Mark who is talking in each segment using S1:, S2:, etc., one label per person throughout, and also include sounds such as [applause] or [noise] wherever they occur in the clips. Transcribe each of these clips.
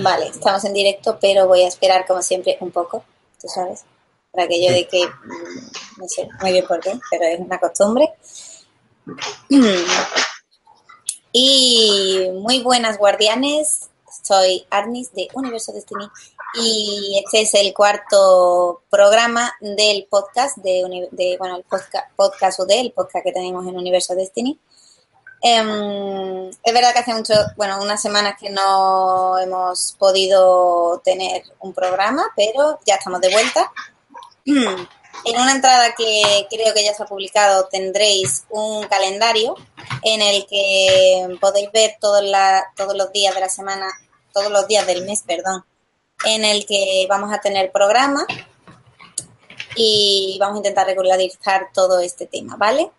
S1: Vale, estamos en directo, pero voy a esperar como siempre un poco, tú sabes, para aquello de que, mm, no sé muy bien por qué, pero es una costumbre. [clears throat] Y muy buenas guardianes, soy Arnis de Universo Destiny y este es el cuarto programa del podcast, de, de bueno, el podcast, podcast o del podcast que tenemos en Universo Destiny. Em, es verdad que hace mucho, bueno, unas semanas que no hemos podido tener un programa, pero ya estamos de vuelta. [clears throat] En una entrada que creo que ya se ha publicado tendréis un calendario en el que podéis ver todos, todos los días de la semana, todos los días del mes, perdón, en el que vamos a tener programa y vamos a intentar regularizar todo este tema, ¿vale?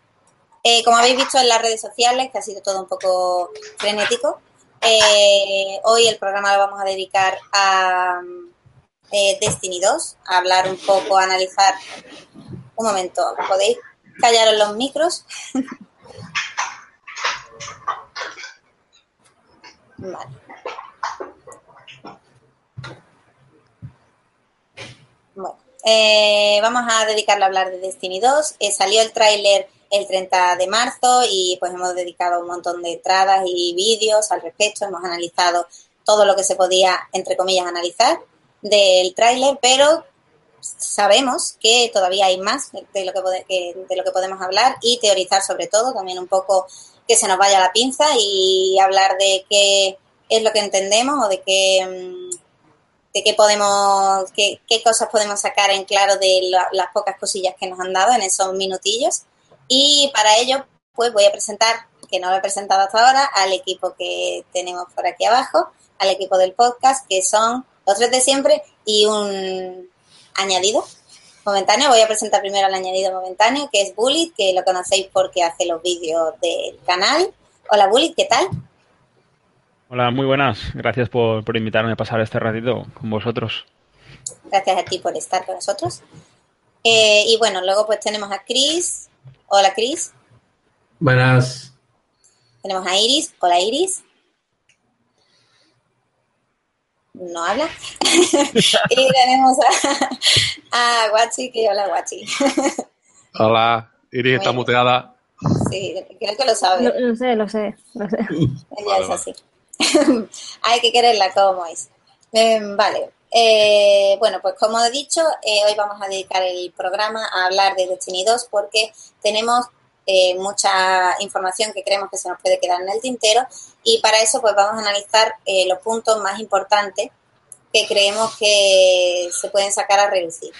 S1: Eh, como habéis visto en las redes sociales, que ha sido todo un poco frenético, eh, hoy el programa lo vamos a dedicar a eh, Destiny 2, a hablar un poco, a analizar. Un momento, ¿podéis callaros los micros? [laughs] vale. Bueno, vamos a dedicarle a hablar de Destiny 2. salió el tráiler el 30 de marzo y pues hemos dedicado un montón de entradas y vídeos al respecto, hemos analizado todo lo que se podía, entre comillas, analizar del tráiler, pero sabemos que todavía hay más de lo que, de lo que podemos hablar y teorizar sobre todo, también un poco que se nos vaya la pinza y hablar de qué es lo que entendemos o de qué, mm, de qué podemos, qué, qué cosas podemos sacar en claro de las pocas cosillas que nos han dado en esos minutillos. Y para ello, pues voy a presentar, que no lo he presentado hasta ahora, al equipo que tenemos por aquí abajo, al equipo del podcast, que son los tres de siempre y un añadido momentáneo. Voy a presentar primero al añadido momentáneo, que es Bullet, que lo conocéis porque hace los vídeos del canal. Hola Bullet, ¿qué tal?
S2: Hola, muy buenas. Gracias por, por invitarme a pasar este ratito con vosotros.
S1: Gracias a ti por estar con nosotros. Eh, y bueno, luego pues tenemos a Chris, Hola, Cris.
S3: Buenas.
S1: Tenemos a Iris. Hola, Iris. No habla. [laughs] y tenemos a, a Guachi, que hola, Guachi.
S4: hola, Iris está muteada.
S1: Sí, creo que lo sabe.
S5: Lo, sé, lo sé, lo sé.
S1: Ella es así. [laughs] Hay que quererla como es. Em, vale, eh, bueno, pues como he dicho, eh, hoy vamos a dedicar el programa a hablar de Destiny 2 porque tenemos eh, mucha información que creemos que se nos puede quedar en el tintero y para eso pues vamos a analizar los puntos más importantes que creemos que se pueden sacar a reducir.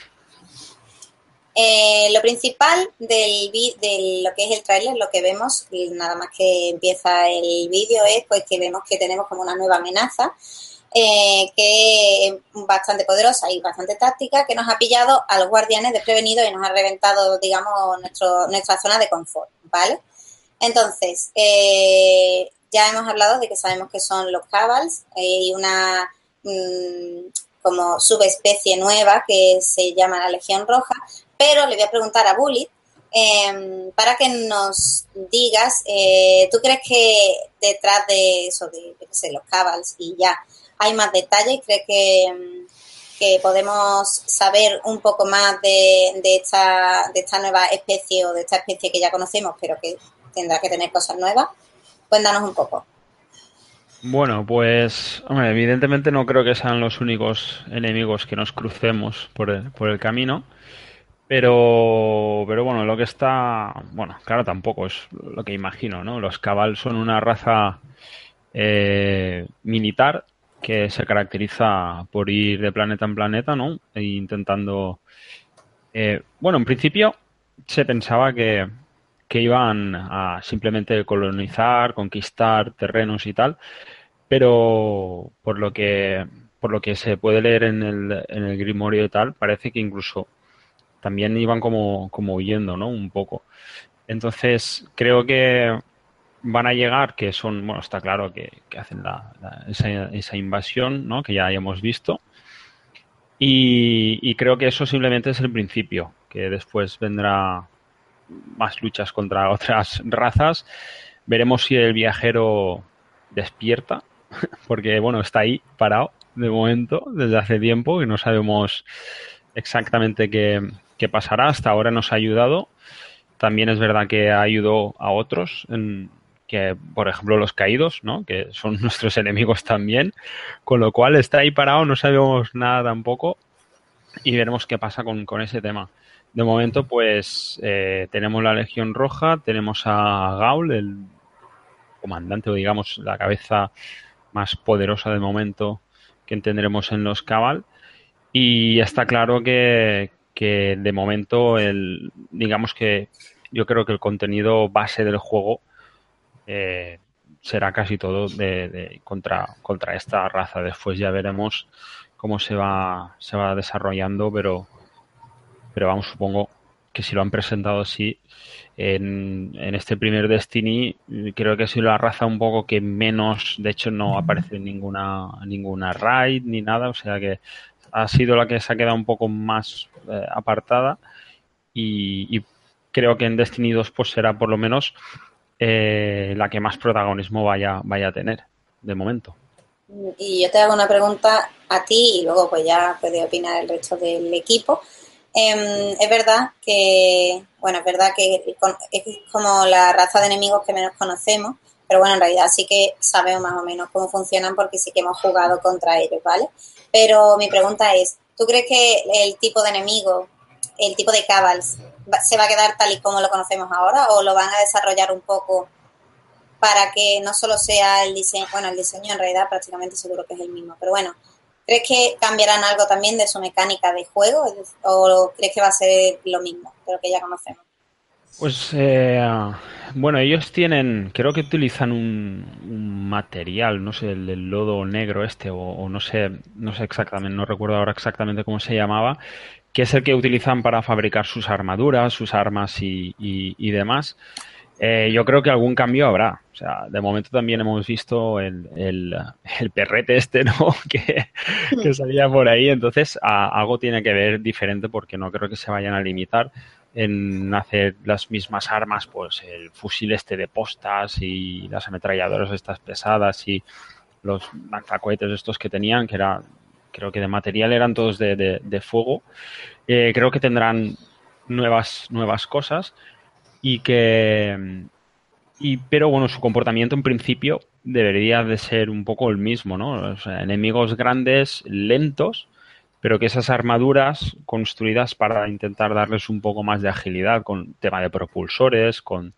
S1: lo principal del, de lo que es el tráiler, lo que vemos, nada más que empieza el vídeo, es pues que vemos que tenemos como una nueva amenaza eh, que es bastante poderosa y bastante táctica, que nos ha pillado a los guardianes desprevenidos y nos ha reventado, digamos, nuestra zona de confort, ¿vale? Entonces, eh, ya hemos hablado de que sabemos que son los cabals eh, y una mm, como subespecie nueva que se llama la Legión Roja, pero le voy a preguntar a Bullet em, para que nos digas, ¿tú crees que detrás de eso, de, de los cabals y ya, hay más detalles. ¿Cree que, que podemos saber un poco más de, de, esta, de esta nueva especie o de esta especie que ya conocemos, pero que tendrá que tener cosas nuevas? Cuéntanos un poco.
S2: Bueno, pues, hombre, evidentemente no creo que sean los únicos enemigos que nos crucemos por el, por el camino. Pero, pero bueno, lo que está, bueno, claro, tampoco es lo que imagino, ¿no? Los cabal son una raza eh, militar que se caracteriza por ir de planeta en planeta, ¿no? E intentando... Eh, bueno, en principio se pensaba que, que iban a simplemente colonizar, conquistar terrenos y tal, pero por lo que por lo que se puede leer en el, en el Grimorio y tal, parece que incluso también iban como, como huyendo, ¿no? Un poco. Entonces, creo que van a llegar, que son, bueno, está claro que, hacen esa, invasión, ¿no? Que ya hemos visto. Y, creo que eso simplemente es el principio, que después vendrá más luchas contra [laughs] otras razas. Veremos si el viajero despierta, [laughs] porque bueno, está ahí parado de momento, desde hace tiempo, y no sabemos exactamente qué, qué pasará. Hasta ahora nos ha ayudado. También es verdad que ayudó a otros en, que por ejemplo los caídos, ¿no? que son [laughs] nuestros enemigos también, con lo cual está ahí parado, no sabemos nada tampoco y veremos qué pasa con, ese tema. De momento, pues eh, tenemos la Legión Roja, tenemos a Gaul, el comandante o digamos la cabeza más poderosa de momento que tendremos en los Cabal y está claro que, que de momento el digamos que yo creo que el contenido base del juego eh, será casi todo de, contra, contra esta raza. Después ya veremos cómo se va, se va desarrollando, pero, pero vamos, supongo que si lo han presentado así, en, en, este primer Destiny, creo que ha sido la raza un poco que menos, de hecho no aparece en ninguna, ninguna raid ni nada, o sea que ha sido la que se ha quedado un poco más eh, apartada y, y, creo que en Destiny 2 pues será por lo menos eh, la que más protagonismo vaya, vaya a tener de momento.
S1: Y yo te hago una pregunta a ti y luego pues ya puede opinar el resto del equipo. Em, es verdad que, bueno, es verdad que es como la raza de enemigos que menos conocemos, pero bueno, en realidad sí que sabemos más o menos cómo funcionan porque sí que hemos jugado contra ellos, ¿vale? Pero mi pregunta es, ¿tú crees que el tipo de enemigo, el tipo de cabals, se va a quedar tal y como lo conocemos ahora o lo van a desarrollar un poco para que no solo sea el diseño, bueno, el diseño en realidad prácticamente seguro que es el mismo, pero bueno, ¿crees que cambiarán algo también de su mecánica de juego o crees que va a ser lo mismo de lo que ya conocemos?
S2: Pues eh, bueno, ellos tienen, creo que utilizan un, material, no sé, el, lodo negro este o, no sé, no sé exactamente, no recuerdo ahora exactamente cómo se llamaba, que es el que utilizan para fabricar sus armaduras, sus armas y, demás. Eh, yo creo que algún cambio habrá. O sea, de momento también hemos visto el, el, perrete este, ¿no? [laughs] que, que, salía por ahí. Entonces, algo tiene que ver diferente porque no creo que se vayan a limitar en hacer las mismas armas, pues el fusil este de postas y las ametralladoras estas pesadas y los lanzacohetes estos que tenían, que era creo que de material eran todos de, fuego. Eh, creo que tendrán nuevas, nuevas cosas y que... Y, pero bueno, su comportamiento en principio debería de ser un poco el mismo, ¿no? Enemigos grandes, lentos, pero que esas armaduras construidas para intentar darles un poco más de agilidad con tema de propulsores, con,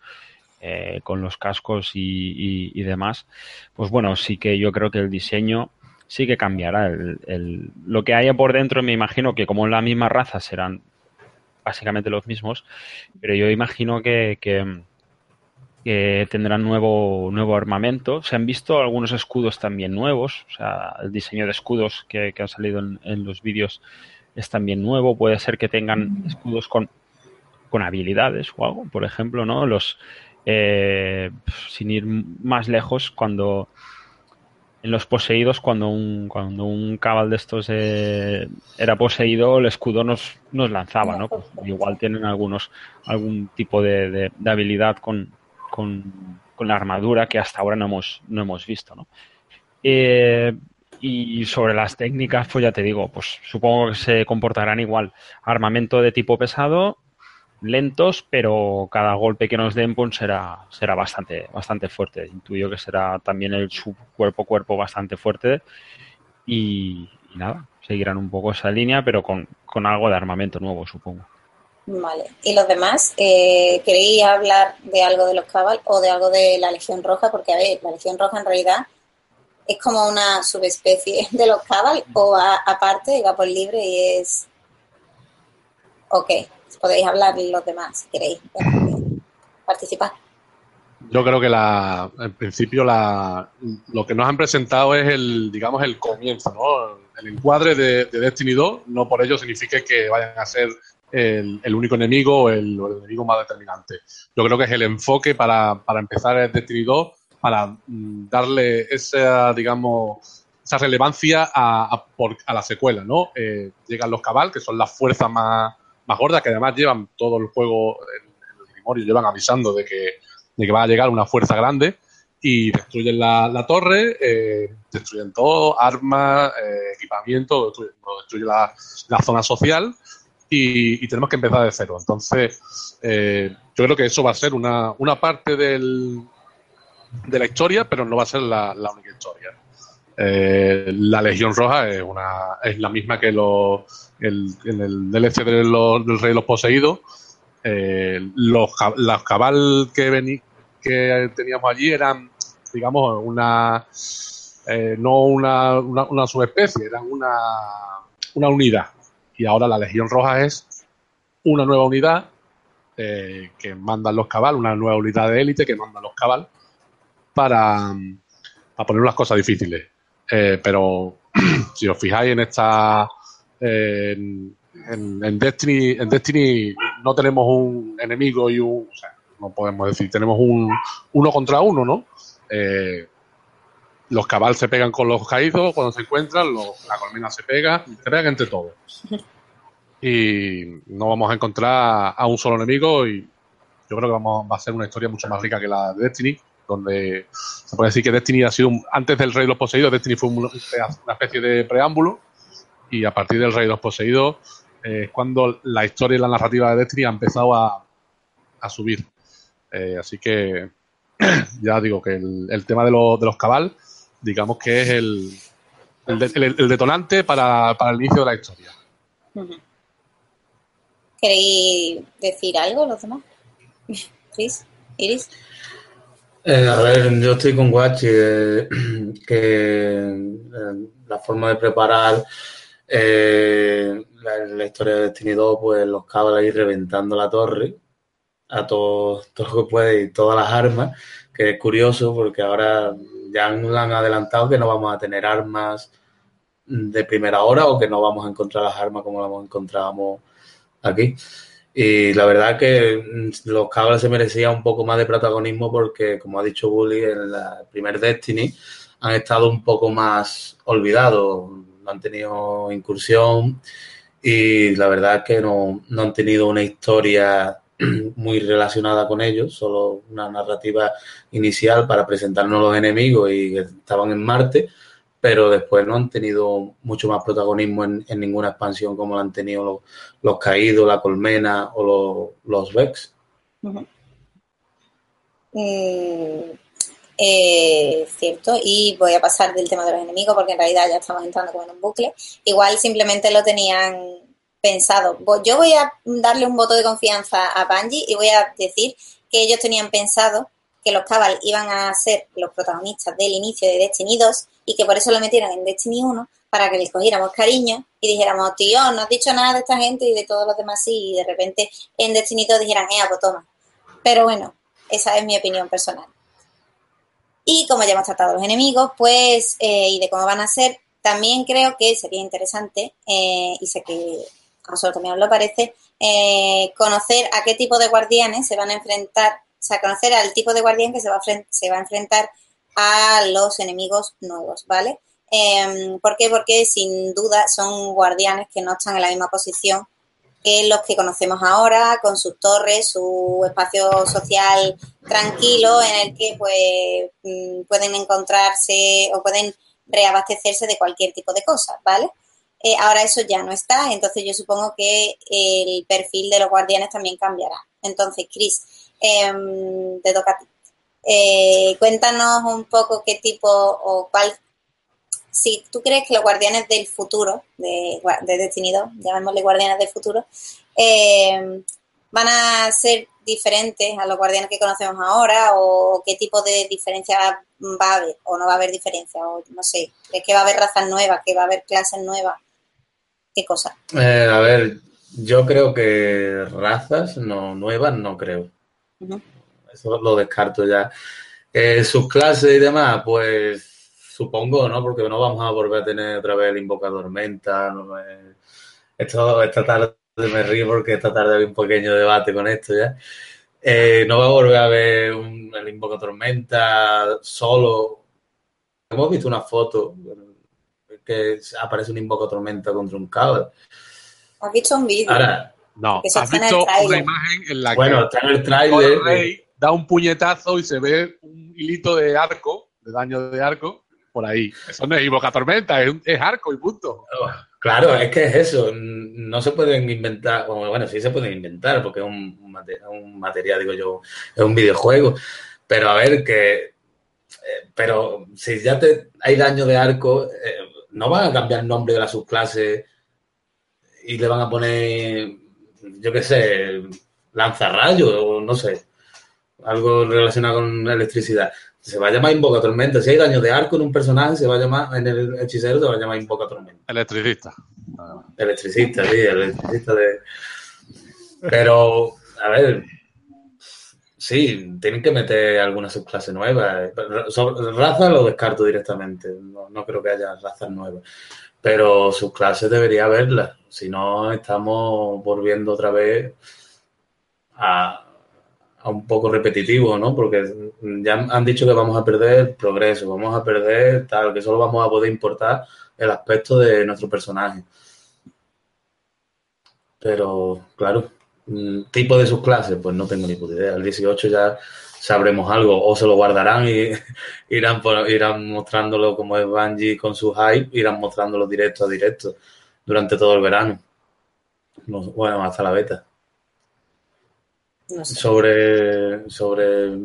S2: eh, con los cascos y, y, demás, pues bueno, sí que yo creo que el diseño sí que cambiará. El, lo que haya por dentro, me imagino que como en la misma raza serán básicamente los mismos, pero yo imagino que, que, tendrán nuevo, nuevo armamento. Se han visto algunos escudos también nuevos, o sea, el diseño de escudos que, que han salido en, los vídeos es también nuevo. Puede ser que tengan escudos con, con habilidades o algo, por ejemplo, ¿no? Los, eh, sin ir más lejos, cuando en los poseídos, cuando un, cuando un cabal de estos eh, era poseído, el escudo nos, nos lanzaba, ¿no? Pues igual tienen algunos, algún tipo de, habilidad con, con, la armadura que hasta ahora no hemos, no hemos visto, ¿no? Eh, y sobre las técnicas, pues ya te digo, pues supongo que se comportarán igual. Armamento de tipo pesado, lentos, pero cada golpe que nos den pues, será, será bastante, bastante fuerte. Intuyo que será también el cuerpo cuerpo bastante fuerte y, nada, seguirán un poco esa línea, pero con, algo de armamento nuevo, supongo.
S1: Vale. ¿Y los demás? Eh, ¿Queréis hablar de algo de los Cabal o de algo de la Legión Roja? Porque, a ver, la Legión Roja en realidad es como una subespecie de los Cabal o aparte va por libre y es... Ok, podéis hablar los demás, si queréis participar.
S4: Yo creo que la, en principio la, lo que nos han presentado es el, digamos, el comienzo, ¿no? El encuadre de, Destiny 2 no por ello significa que vayan a ser el, único enemigo o el, enemigo más determinante. Yo creo que es el enfoque para, para empezar el Destiny 2, para mm, darle esa, digamos, esa relevancia a, a, la secuela, ¿no? Eh, llegan los cabal, que son las fuerzas más, más gordas, que además llevan todo el juego, en, el Grimorio, llevan avisando de que, de que va a llegar una fuerza grande y destruyen la, torre, eh, destruyen todo, armas, eh, equipamiento, destruyen, la, zona social y, tenemos que empezar de cero. Entonces, yo creo que eso va a ser una, una parte del, de la historia, pero no va a ser la única historia. Eh, la Legión Roja es, una, es la misma que los, el, en el DLC del Rey de los Poseídos. Eh, los, cabal que, teníamos allí eran, digamos, una. Eh, no una, una, subespecie, eran una, una unidad. Y ahora la Legión Roja es una nueva unidad que mandan los cabal, una nueva unidad de élite que mandan los cabal para, para poner las cosas difíciles. Eh, pero [clears throat] si os fijáis en esta. en, Destiny, en Destiny no tenemos un enemigo y un. O sea, no podemos decir, tenemos un uno contra uno, ¿no? Eh, los cabal se pegan con los caídos cuando se encuentran, la colmena se pega, se pegan entre todos. Y no vamos a encontrar a un solo enemigo y yo creo que vamos, va a ser una historia mucho más rica que la de Destiny, donde se puede decir que Destiny ha sido, antes del Rey de los Poseídos, Destiny fue una especie de preámbulo y a partir del Rey de los Poseídos es cuando la historia y la narrativa de Destiny ha empezado a, subir. Eh, así que [clears throat] ya digo que el, tema de, de, los cabal, digamos que es el, el, detonante para, para, el inicio de la historia.
S1: ¿Queréis decir algo los demás? [laughs] Chris, Iris.
S3: Eh, a ver, yo estoy con Guachi, eh, [clears throat] que eh, la forma de preparar la, historia de Destiny 2, pues los cabos ahí reventando la torre a todo, [laughs] todo lo que puede y todas las armas, que es curioso porque ahora ya han, han adelantado que no vamos a tener armas de primera hora o que no vamos a encontrar las armas como las encontrábamos aquí. Y la verdad que mm, los cabras se merecían un poco más de protagonismo porque, como ha dicho Bully, en el primer Destiny han estado un poco más olvidados, no han tenido incursión y la verdad que no, no han tenido una historia [clears throat] muy relacionada con ellos, solo una narrativa inicial para presentarnos los enemigos y que estaban en Marte pero después no han tenido mucho más protagonismo en, ninguna expansión como lo han tenido los, Caídos, la Colmena o los, Vex.
S1: Mm, eh, cierto, y voy a pasar del tema de los enemigos porque en realidad ya estamos entrando como en un bucle. Igual simplemente lo tenían pensado. Yo voy a darle un voto de confianza a Bungie y voy a decir que ellos tenían pensado que los Cabal iban a ser los protagonistas del inicio de Destiny 2 y que por eso lo metieron en Destiny 1 para que les cogiéramos cariño y dijéramos, tío, no has dicho nada de esta gente y de todos los demás sí, y de repente en Destiny 2 dijeran, eh, pues toma. Pero bueno, esa es mi opinión personal. Y como ya hemos tratado los enemigos, pues, eh, y de cómo van a ser, también creo que sería interesante, eh, y sé que a vosotros también os lo parece, eh, conocer a qué tipo de guardianes se van a enfrentar, o sea, conocer al tipo de guardián que se va se va a enfrentar a los enemigos nuevos, ¿vale? Eh, ¿Por qué? Porque sin duda son guardianes que no están en la misma posición que los que conocemos ahora, con sus torres, su espacio social tranquilo en el que pues mm, pueden encontrarse o pueden reabastecerse de cualquier tipo de cosas, ¿vale? Eh, ahora eso ya no está, entonces yo supongo que el perfil de los guardianes también cambiará. Entonces, Chris, em, te toca a ti. Eh, cuéntanos un poco qué tipo o cuál, si tú crees que los guardianes del futuro, de, de Destiny 2, llamémosle guardianes del futuro, eh, van a ser diferentes a los guardianes que conocemos ahora o qué tipo de diferencia va a haber o no va a haber diferencia o no sé, es que va a haber razas nuevas, que va a haber clases nuevas, qué cosa.
S3: Eh, a ver, yo creo que razas no nuevas no creo. Eso lo descarto ya. Eh, sus clases y demás, pues supongo, ¿no? Porque no vamos a volver a tener otra vez el invocador menta. No esto, esta tarde me río porque esta tarde había un pequeño debate con esto ya. Eh, no va a volver a ver un, el Invoca Tormenta solo. Hemos visto una foto que aparece un Invoca Tormenta contra un caballo.
S1: ¿Has visto un vídeo?
S4: Ahora, no, has visto una imagen en la
S3: bueno, está en el trailer.
S4: Rey da un puñetazo y se ve un hilito de arco, de daño de arco, por ahí. Eso no es Invoca Tormenta, es, es arco y punto.
S3: Claro, es que es eso. No se pueden inventar, bueno, sí se pueden inventar porque es un, material, digo yo, es un videojuego. Pero a ver, que. Eh, pero si ya te, hay daño de arco, eh, no van a cambiar el nombre de la subclase y le van a poner, yo qué sé, lanzarrayos o no sé, algo relacionado con electricidad se va a llamar Invoca Tormenta. Si hay daño de arco en un personaje, se va a llamar, en el hechicero se va a llamar Invoca Tormenta.
S4: Electricista.
S3: Electricista, sí, electricista de. Pero, a ver, sí, tienen que meter alguna subclase nueva. Raza lo descarto directamente. No, creo que haya razas nuevas. Pero subclases debería haberlas. Si no, estamos volviendo otra vez a, un poco repetitivo, ¿no? Porque ya han dicho que vamos a perder progreso, vamos a perder tal, que solo vamos a poder importar el aspecto de nuestro personaje. Pero, claro, mm, tipo de sus clases, pues no tengo ni puta idea. El 18 ya sabremos algo, o se lo guardarán y [laughs] irán, mostrándolo como es Bungie con su hype, irán mostrándolo directo a directo durante todo el verano. bueno, hasta la beta. Sobre, sobre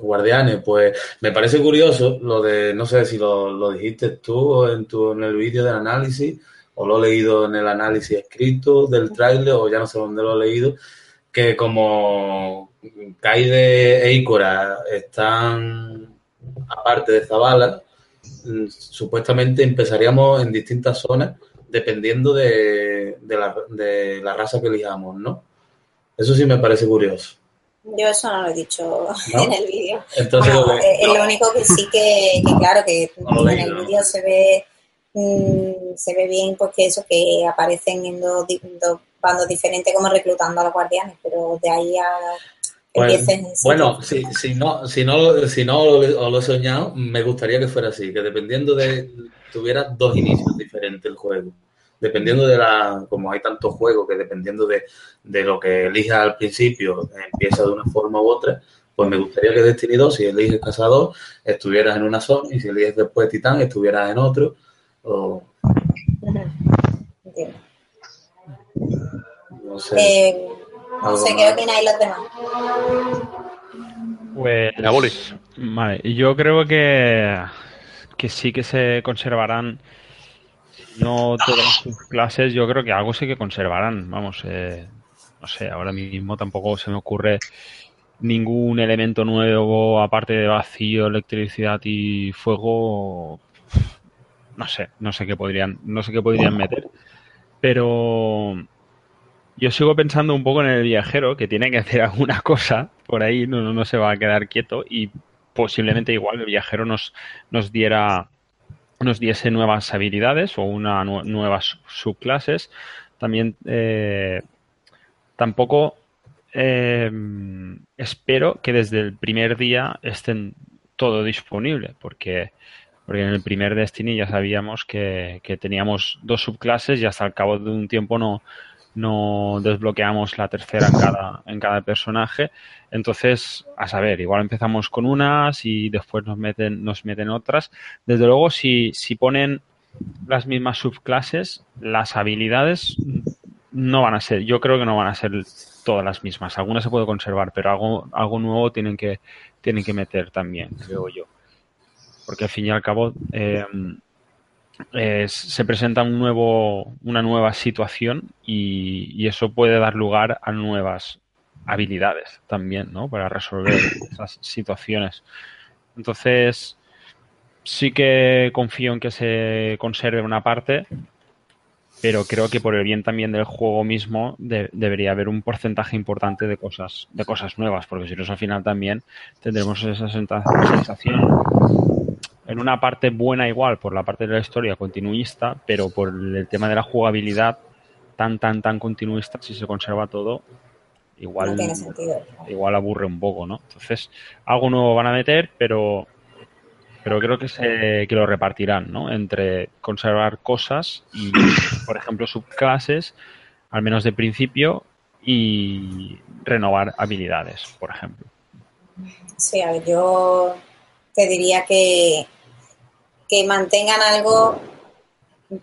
S3: Guardianes, pues me parece curioso lo de, no sé si lo, dijiste tú en, tu, en el vídeo del análisis o lo he leído en el análisis escrito del tráiler o ya no sé dónde lo he leído, que como Kaide e Ikora están aparte de Zabala, mm, supuestamente empezaríamos en distintas zonas dependiendo de, de, la, de la raza que elijamos, ¿no? Eso sí me parece curioso.
S1: Yo eso no lo he dicho [laughs] en el vídeo. Entonces, es lo único que sí que, claro, que en el vídeo se ve mm, se ve bien porque eso que aparecen en dos, bandos diferentes como reclutando a los guardianes, pero de ahí a
S3: pues, bueno, si, si, no, si no, si no lo, lo, he soñado, me gustaría que fuera así, que dependiendo de tuviera dos inicios diferentes el juego dependiendo de la, como hay tantos juegos que dependiendo de, lo que elijas al principio empieza de una forma u otra, pues me gustaría que Destiny 2, si eliges Cazador, estuvieras en una zona y si eliges después Titán, estuvieras en otro. O...
S1: No sé. Eh, no sé, ¿qué opináis los demás?
S2: Pues, vale, yo creo que, que sí que se conservarán no todas sus clases, yo creo que algo sí que conservarán. Vamos, eh, no sé, ahora mismo tampoco se me ocurre ningún elemento nuevo aparte de vacío, electricidad y fuego. No sé, no sé qué podrían, no sé qué podrían meter. Pero yo sigo pensando un poco en el viajero que tiene que hacer alguna cosa por ahí, no, no se va a quedar quieto y posiblemente igual el viajero nos, nos diera nos diese nuevas habilidades o una nuevas subclases. También eh, tampoco eh, espero que desde el primer día estén todo disponible, porque, porque en el primer Destiny ya sabíamos que, que teníamos dos subclases y hasta el cabo de un tiempo no, no desbloqueamos la tercera en cada, en cada personaje. Entonces, a saber, igual empezamos con unas y después nos meten, nos meten otras. Desde luego, si, si ponen las mismas subclases, las habilidades no van a ser, yo creo que no van a ser todas las mismas. Algunas se puede conservar, pero algo, algo nuevo tienen que, tienen que meter también, creo yo. Porque al fin y al cabo, eh, se presenta un nuevo, una nueva situación y, eso puede dar lugar a nuevas habilidades también, ¿no? Para resolver [coughs] esas situaciones. Entonces, sí que confío en que se conserve una parte, pero creo que por el bien también del juego mismo debería haber un porcentaje importante de cosas, de cosas nuevas, porque si no al final también tendremos esa sensación en una parte buena igual por la parte de la historia continuista, pero por el tema de la jugabilidad tan tan tan continuista si se conserva todo igual igual aburre un poco, ¿no? Entonces, algo nuevo van a meter, pero pero creo que se que lo repartirán, ¿no? Entre conservar cosas y por ejemplo subclases al menos de principio y renovar habilidades, por ejemplo.
S1: Sí, a ver, yo te diría que, que mantengan algo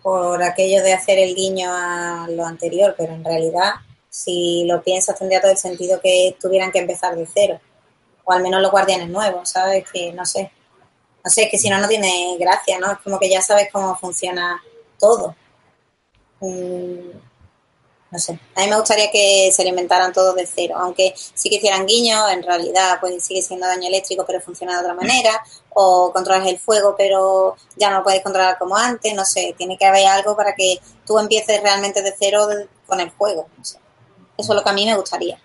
S1: por aquello de hacer el guiño a lo anterior, pero en realidad, si lo piensas, tendría todo el sentido que tuvieran que empezar de cero. O al menos los guardianes nuevos, ¿sabes? Que no sé. No sé, que si no, no tiene gracia, ¿no? Es como que ya sabes cómo funciona todo. Mm, no sé, a mí me gustaría que se alimentaran todo de cero, aunque sí que hicieran guiño, en realidad pues sigue siendo daño eléctrico pero funciona de otra manera, o controlas el fuego pero ya no lo puedes controlar como antes, no sé, tiene que haber algo para que tú empieces realmente de cero con el juego, Eso es lo que a mí me gustaría.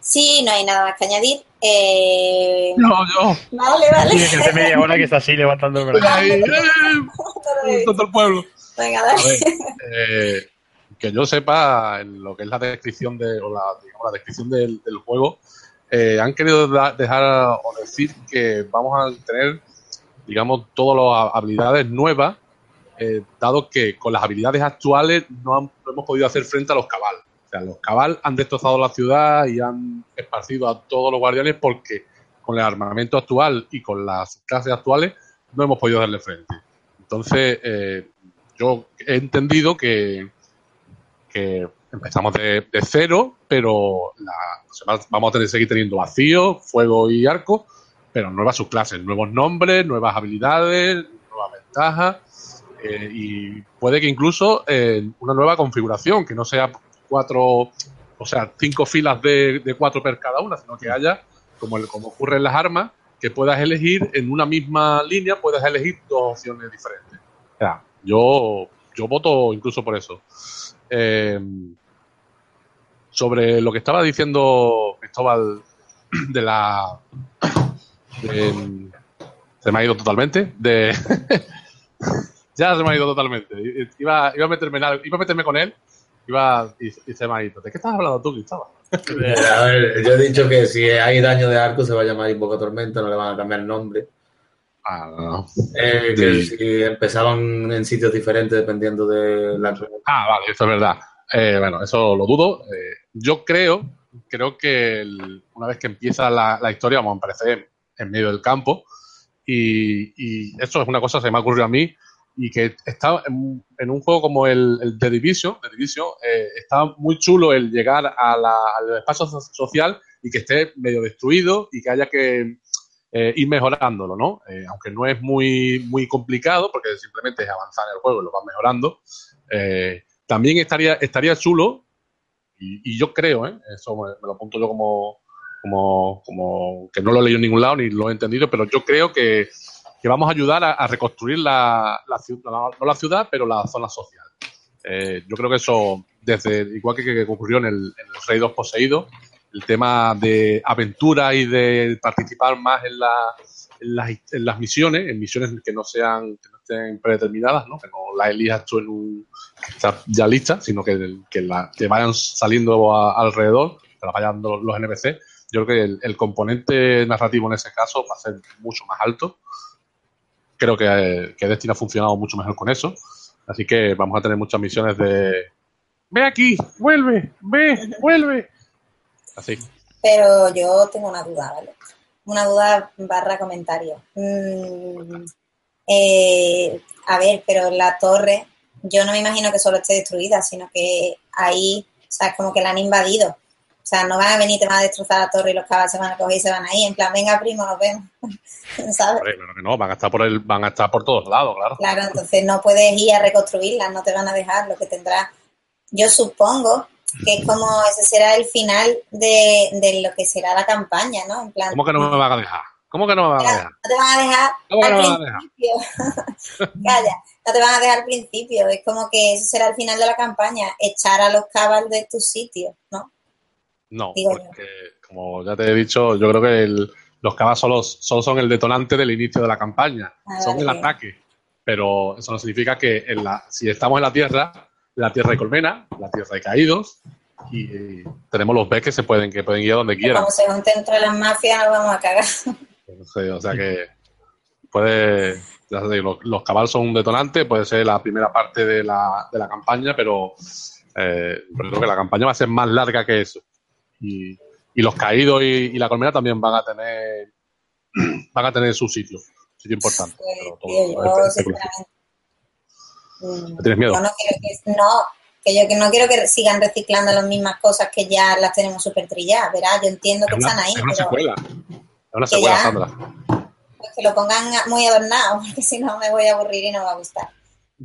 S1: Sí, no hay nada más que añadir. Eh...
S4: No, yo.
S1: Vale, vale.
S2: Sí, que media hora que está así levantando el brazo.
S4: Todo el pueblo.
S1: Venga, dale.
S4: eh, que yo sepa, en lo que es la descripción de, o la, digamos, la descripción del, juego, eh, han querido dejar o decir que vamos a tener, digamos, todas las habilidades nuevas, eh, dado que con las habilidades actuales no, hemos podido hacer frente a los cabal. O sea, los cabal han destrozado la ciudad y han esparcido a todos los guardianes porque con el armamento actual y con las clases actuales no hemos podido darle frente. Entonces, eh, yo he entendido que, que empezamos de, cero, pero vamos a tener seguir teniendo vacío, fuego y arco, pero nuevas subclases, nuevos nombres, nuevas habilidades, nuevas ventajas eh, y puede que incluso eh, una nueva configuración, que no sea cuatro, o sea, cinco filas de, cuatro per cada una, sino que haya, como, como ocurre en las armas, que puedas elegir en una misma línea, puedas elegir dos opciones diferentes. O yo, yo voto incluso por eso. Eh, sobre lo que estaba diciendo Cristóbal de la. se me ha ido totalmente. De, [laughs] ya se me ha ido totalmente. Iba, iba, a, meterme iba a meterme con él iba, y, se me ha ido. ¿De qué estás hablando tú, Cristóbal?
S3: a ver, yo he dicho que si hay daño de arco se va a llamar Invoca Tormenta, no le van a cambiar el nombre.
S4: Ah, no.
S3: Eh, que si empezaban en sitios diferentes dependiendo de la.
S4: Ah, vale, eso es verdad. Eh, bueno, eso lo dudo. Eh, yo creo, creo que una vez que empieza la, historia, vamos a aparecer en medio del campo. Y, eso es una cosa que se me ha ocurrido a mí y que está en, un juego como el, el The Division, Division está muy chulo el llegar al espacio social y que esté medio destruido y que haya que eh, ir mejorándolo, ¿no? Eh, aunque no es muy, muy complicado, porque simplemente es avanzar en el juego y lo vas mejorando. Eh, también estaría, estaría chulo, y, yo creo, eso me, lo apunto yo como, como, como, que no lo he leído en ningún lado ni lo he entendido, pero yo creo que, que vamos a ayudar a, reconstruir la, la, ciudad, no la ciudad, pero la zona social. yo creo que eso, desde igual que, que ocurrió en el, en el Rey 2 Poseído, el tema de aventura y de participar más en, en, las, misiones, en misiones que no sean que no estén predeterminadas, ¿no? que no las elijas tú en un ya lista, sino que, que, que vayan saliendo alrededor, que las vayan los, los NPC. Yo creo que el, componente narrativo en ese caso va a ser mucho más alto. Creo que, que Destiny ha funcionado mucho mejor con eso. Así que vamos a tener muchas misiones de ve aquí, vuelve, ve, vuelve. Así.
S1: Pero yo tengo una duda, ¿vale? Una duda barra comentario. Mm, eh, a ver, pero la torre, yo no me imagino que solo esté destruida, sino que ahí, o sea, es como que la han invadido. O sea, no van a venir, te van a destrozar la torre y los cabas se van a coger y se van ahí. En plan, venga, primo, nos vemos. [laughs] ¿Sabes?
S4: Claro que no, van a estar por el, van a estar por todos lados, claro.
S1: Claro, entonces no puedes ir a reconstruirlas, no te van a dejar. Lo que tendrá, yo supongo que es como ese será el final de, de, lo que será la campaña, ¿no? En plan,
S4: ¿Cómo que no me van a dejar? ¿Cómo que no me van a dejar?
S1: No te van a dejar
S4: ¿Cómo que
S1: al
S4: no
S1: principio. [laughs] Calla, no te van a dejar al principio. Es como que eso será el final de la campaña, echar a los cabals de tus sitios, ¿no?
S4: No,
S1: Digo yo.
S4: porque como ya te he dicho, yo creo que el- los cavas solo, solo son el detonante del inicio de la campaña,
S1: Ah,
S4: son el ataque. Pero eso no significa que en la, si estamos en la Tierra, la Tierra hay colmena, la Tierra hay caídos y tenemos los B que se pueden, que pueden ir a donde quieran.
S1: Como se junten entre las mafias, nos vamos a cagar.
S4: O sea que puede, ya digo, los, los cabals son un detonante, puede ser la primera parte de la, de la campaña, pero eh, creo que la campaña va a ser más larga que eso. Y, y los caídos y, y la colmena también van a tener [clears throat] van a tener su sitio, sitio importante.
S1: Pues,
S4: pero todo
S1: yo, sinceramente. Mm,
S4: ¿No tienes miedo?
S1: Yo no quiero que, no, que yo que no quiero que sigan reciclando las mismas cosas que ya las tenemos súper trilladas, ¿verdad? Yo entiendo que
S4: Es
S1: están
S4: una,
S1: ahí,
S4: es una
S1: pero
S4: secuela. Es una secuela,
S1: ya-
S4: Sandra.
S1: pues que lo pongan muy adornado, [laughs] porque si no me voy a aburrir y no me va a gustar.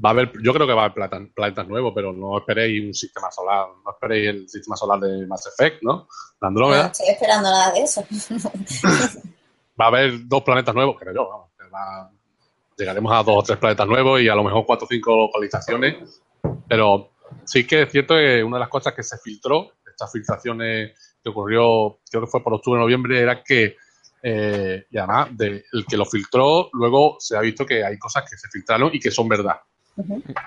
S4: Va a haber, yo creo que va a haber planetas, nuevos, pero no esperéis un sistema solar, no esperéis el sistema solar de Mass Effect, ¿no? La
S1: No
S4: Andrómeda.
S1: estoy esperando nada de eso. [laughs]
S4: va a haber dos planetas nuevos, creo yo. vamos, que va- llegaremos a dos o tres planetas nuevos y a lo mejor cuatro o cinco localizaciones. Pero sí que es cierto que una de las cosas que se filtró, estas filtraciones que ocurrió, creo que fue por octubre o noviembre, era que, eh, y además, de, el que lo filtró, luego se ha visto que hay cosas que se filtraron y que son verdad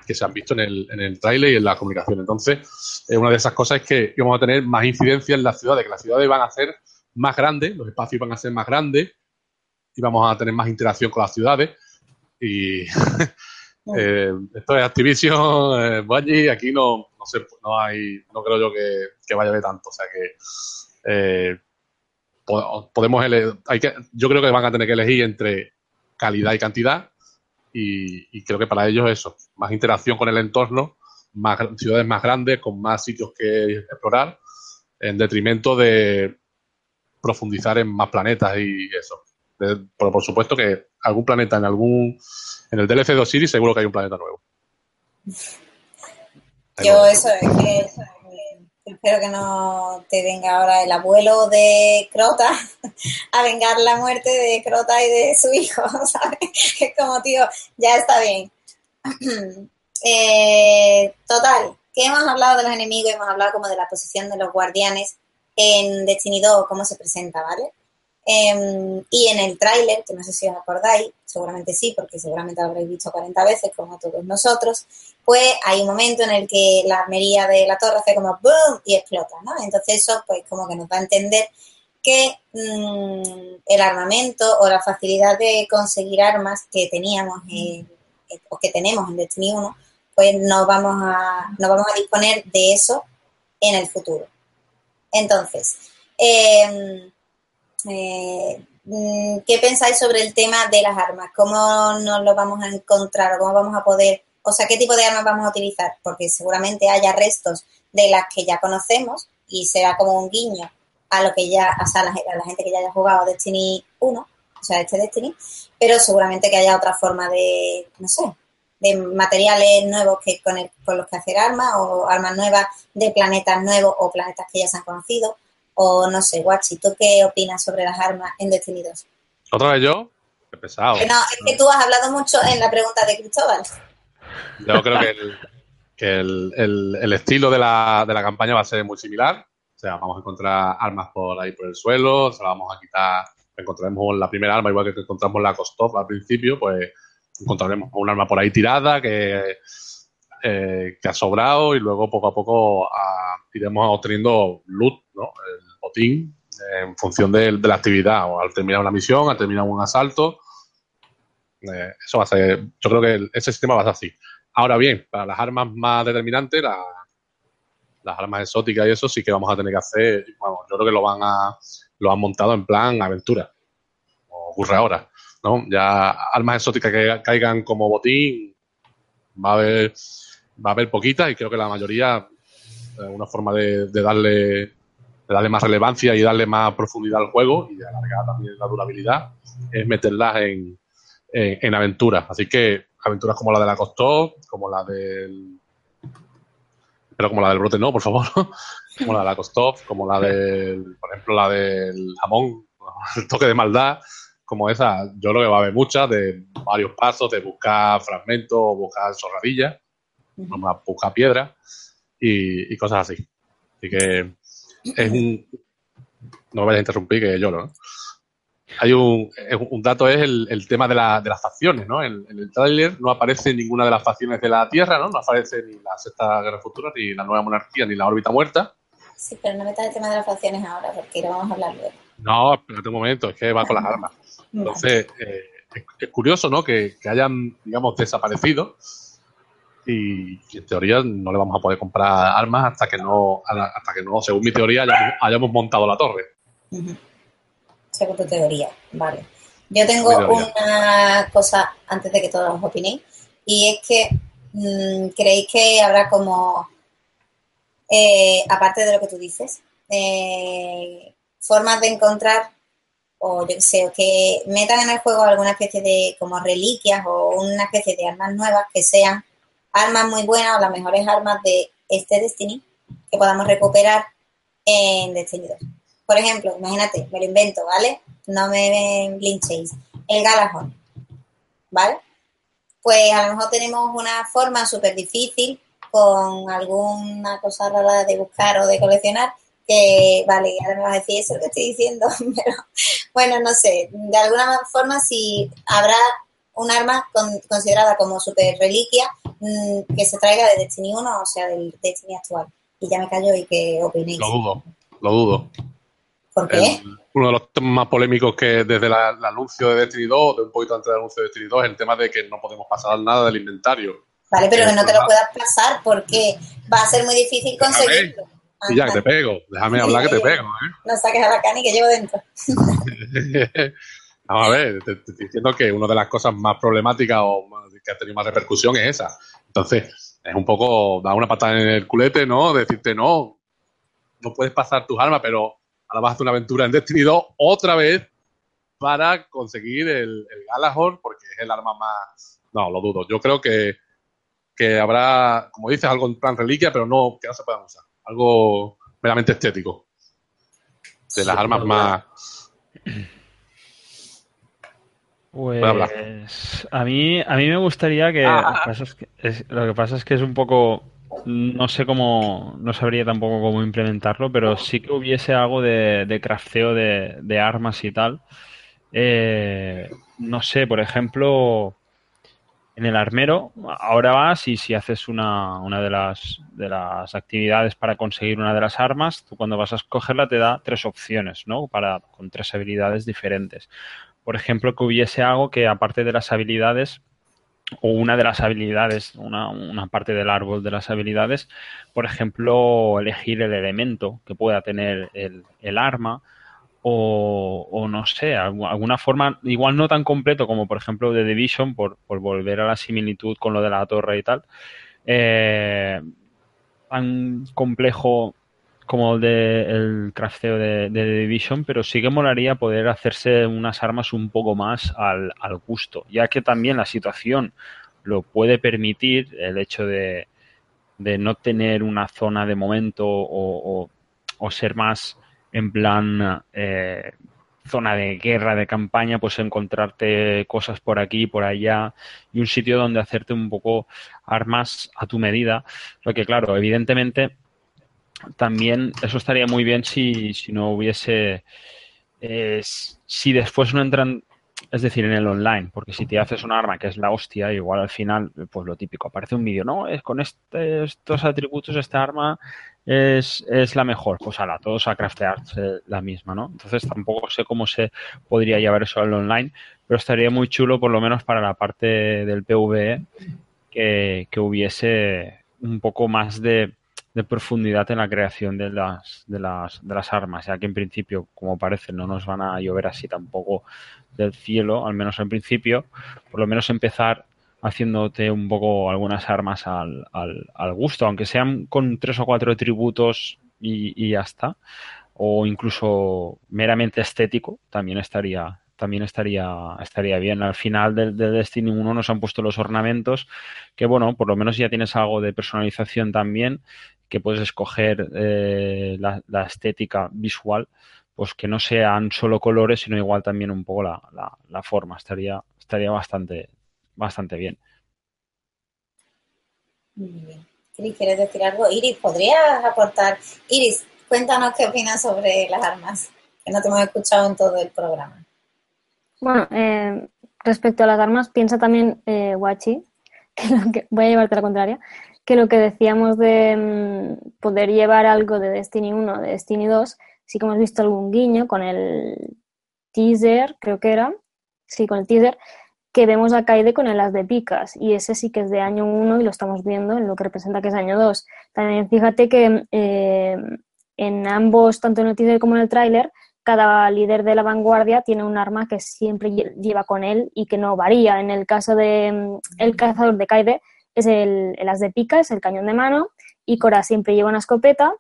S4: que se han visto en el, en el tráiler y en la comunicación. Entonces, eh, una de esas cosas es que íbamos a tener más incidencia en las ciudades, que las ciudades van a ser más grandes, los espacios van a ser más grandes y vamos a tener más interacción con las ciudades. Y [laughs] eh, esto es Activision, eh, Bungie, aquí no, no sé, no hay, no creo yo que, que vaya a haber tanto. O sea que eh, po- podemos hay que, yo creo que van a tener que elegir entre calidad y cantidad y, y creo que para ellos eso, más interacción con el entorno, más ciudades más grandes, con más sitios que explorar, en detrimento de profundizar en más planetas y eso. De- pero por supuesto que algún planeta en algún en el DLC de Osiris seguro que hay un planeta nuevo. Ahí
S1: Yo eso es que espero que no te venga ahora el abuelo de Crota [laughs] a vengar la muerte de Crota y de su hijo, [laughs] ¿sabes? Es como, tío, ya está bien. [clears throat] Eh, total, que hemos hablado de los enemigos, hemos hablado como de la posición de los guardianes en Destiny 2, cómo se presenta, ¿vale? Em, y en el tráiler, que no sé si os acordáis, seguramente sí, porque seguramente lo habréis visto 40 veces, como todos nosotros, pues hay un momento en el que la armería de la torre hace como ¡boom! y explota, ¿no? Entonces eso pues como que nos da a entender que mm, el armamento o la facilidad de conseguir armas que teníamos en- o que tenemos en Destiny 1, pues no vamos a, no vamos a disponer de eso en el futuro. Entonces, eh, eh, mm, ¿qué pensáis sobre el tema de las armas? ¿Cómo nos lo vamos a encontrar cómo vamos a poder, o sea, qué tipo de armas vamos a utilizar? Porque seguramente haya restos de las que ya conocemos y será como un guiño a lo que ya, o sea, a la, a la gente que ya haya jugado Destiny 1, o sea, este Destiny, pero seguramente que haya otra forma de, no sé, de materiales nuevos que con los que hacer armas o armas nuevas de planetas nuevos o planetas que ya se han conocido o no sé, Guachi, ¿tú qué opinas sobre las armas en Destiny 2?
S4: Otra vez yo, qué pesado.
S1: Que no, es que tú has hablado mucho en la pregunta de Cristóbal.
S4: Yo creo que el, que el, el- el estilo de la, de la campaña va a ser muy similar. O sea, vamos a encontrar armas por ahí por el suelo, se las vamos a quitar, encontraremos la primera arma, igual que encontramos la Kostov al principio, pues encontraremos un arma por ahí tirada que, eh, que ha sobrado y luego poco a poco ah, iremos obteniendo loot, ¿no? El botín eh, en función de, la actividad, o al terminar una misión, al terminar un asalto. Eh, eso va a ser, yo creo que ese sistema va a ser así. Ahora bien, para las armas más determinantes, la- las armas exóticas y eso sí que vamos a tener que hacer, vamos, yo creo que lo van a, lo han montado en plan aventura, como ocurre ahora, ¿no? Ya armas exóticas que caigan como botín, va a haber, va a haber poquitas y creo que la mayoría, eh, una forma de, darle, darle más relevancia y darle más profundidad al juego y alargar también la durabilidad, es meterlas en, en, en aventuras. Así que aventuras como la de la Costó, como la del. Pero como la del brote, no, por favor. [laughs] como la de la Costó, como la del. Por ejemplo, la del jamón, [laughs] el toque de maldad, como esa, yo creo que va a haber muchas, de varios pasos, de buscar fragmentos, buscar zorradillas, buscar piedras y, cosas así. Así que es un... No me vayas a interrumpir, que lloro, ¿no? Hay un, un dato, es el, tema de, la, de, las facciones, ¿no? En, el tráiler no aparece ninguna de las facciones de la Tierra, ¿no? No aparece ni la Sexta Guerra Futura, ni la Nueva Monarquía, ni la órbita muerta.
S1: Sí, pero no metas el tema de las facciones ahora, porque lo vamos a hablar luego.
S4: No, espérate un momento, es que va con las armas. [laughs] Entonces, eh, es, curioso, ¿no? Que, hayan, digamos, desaparecido y, en teoría no le vamos a poder comprar armas hasta que no, hasta que no, según mi teoría, hayamos, montado la torre.
S1: Según tu teoría, vale. Yo tengo una cosa antes de que todos os opinéis y es que mm, creéis que habrá como, eh, aparte de lo que tú dices, eh, formas de encontrar o yo qué sé, o que metan en el juego alguna especie de como reliquias o una especie de armas nuevas que sean armas muy buenas o las mejores armas de este Destiny que podamos recuperar en Destiny 2. Por ejemplo, imagínate, me lo invento, ¿vale? No me blinchéis. El Galahorn, ¿vale? Pues a lo mejor tenemos una forma súper difícil con alguna cosa rara de buscar o de coleccionar que, vale, ahora me vas a decir eso lo que estoy diciendo, [laughs] pero bueno, no sé, de alguna forma si habrá un arma considerada como super reliquia mm, que se traiga de Destiny 1, o sea, del Destiny actual. Y ya me callo y que opinéis.
S4: Lo dudo, lo dudo.
S1: ¿Por qué?
S4: uno de los temas más polémicos que desde el anuncio de Destiny 2, de un poquito antes del anuncio de Destiny 2, es el tema de que no podemos pasar nada del inventario.
S1: Vale, pero que no te lo puedas pasar porque va a ser muy difícil conseguirlo.
S4: Y ya, que te pego. Déjame hablar que te pego, ¿eh?
S1: No saques a la cani que llevo dentro. [laughs]
S4: Vamos a ver, te, estoy diciendo que una de las cosas más problemáticas o que ha tenido más repercusión es esa. Entonces, es un poco dar una patada en el culete, ¿no? Decirte, no, no puedes pasar tus armas, pero ahora vas a hacer una aventura en Destiny 2 otra vez para conseguir el, el Galahorn, porque es el arma más... No, lo dudo. Yo creo que, que habrá, como dices, algo en plan reliquia, pero no que no se puedan usar algo meramente estético. De las armas más.
S2: Pues a mí, a mí me gustaría que, ah. lo que pasa es que es un poco no sé cómo, no sabría tampoco cómo implementarlo, pero sí que hubiese algo de, de crafteo de, armas y tal. Eh, no sé, por ejemplo, en el armero, ahora vas y si haces una, una de, las, de las actividades para conseguir una de las armas, tú cuando vas a escogerla te da tres opciones, ¿no? Para, con tres habilidades diferentes. Por ejemplo, que hubiese algo que aparte de las habilidades, o una de las habilidades, una, una, parte del árbol de las habilidades, por ejemplo, elegir el elemento que pueda tener el, arma, o, no sé, alguna forma, igual no tan completo como por ejemplo de Division, por, por volver a la similitud con lo de la torre y tal, eh, tan complejo como el de el crafteo de, de, Division, pero sí que molaría poder hacerse unas armas un poco más al, al gusto, ya que también la situación lo puede permitir, el hecho de, de no tener una zona de momento o, o, ser más en plan eh, zona de guerra, de campaña, pues encontrarte cosas por aquí, por allá y un sitio donde hacerte un poco armas a tu medida. Porque claro, evidentemente también eso estaría muy bien si, si no hubiese... Eh, si después no entran es decir, en el online, porque si te haces un arma que es la hostia, igual al final, pues lo típico, aparece un vídeo, no, es con este, estos atributos esta arma es, es la mejor, pues la todos a craftearse la misma, ¿no? Entonces tampoco sé cómo se podría llevar eso al online, pero estaría muy chulo por lo menos para la parte del PvE que, que hubiese un poco más de de profundidad en la creación de las, de las, de las armas, ya que en principio, como parece, no nos van a llover así tampoco del cielo, al menos en principio, por lo menos empezar haciéndote un poco algunas armas al, al, al gusto, aunque sean con tres o cuatro tributos y, y ya está, o incluso meramente estético, también estaría, también estaría, estaría bien. Al final del, Destiny 1 nos han puesto los ornamentos, que bueno, por lo menos ya tienes algo de personalización también, que puedes escoger eh, la, estética visual pues que no sean solo colores, sino igual también un poco la, la, la forma. Estaría, estaría bastante, bastante bien.
S1: Muy bien. Iris, ¿quieres decir algo? Iris, ¿podrías aportar? Iris, cuéntanos qué opinas sobre las armas, que no te hemos escuchado en todo el programa.
S5: Bueno, eh, respecto a las armas, piensa también eh, Guachi, [laughs] que, lo que voy a llevarte la contraria, que lo que decíamos de mm, poder llevar algo de Destiny 1 de Destiny 2, sí que hemos visto algún guiño con el teaser, creo que era, sí, con el teaser, que vemos a Kaide con el as de picas y ese sí que es de año 1 y lo estamos viendo en lo que representa que es año 2. También fíjate que eh, en ambos, tanto en el teaser como en el tráiler, cada líder de la vanguardia tiene un arma que siempre lleva con él y que no varía. En el caso de mm, el cazador de Kaide es el, el as de picas, el cañón de mano, y Cora siempre lleva una escopeta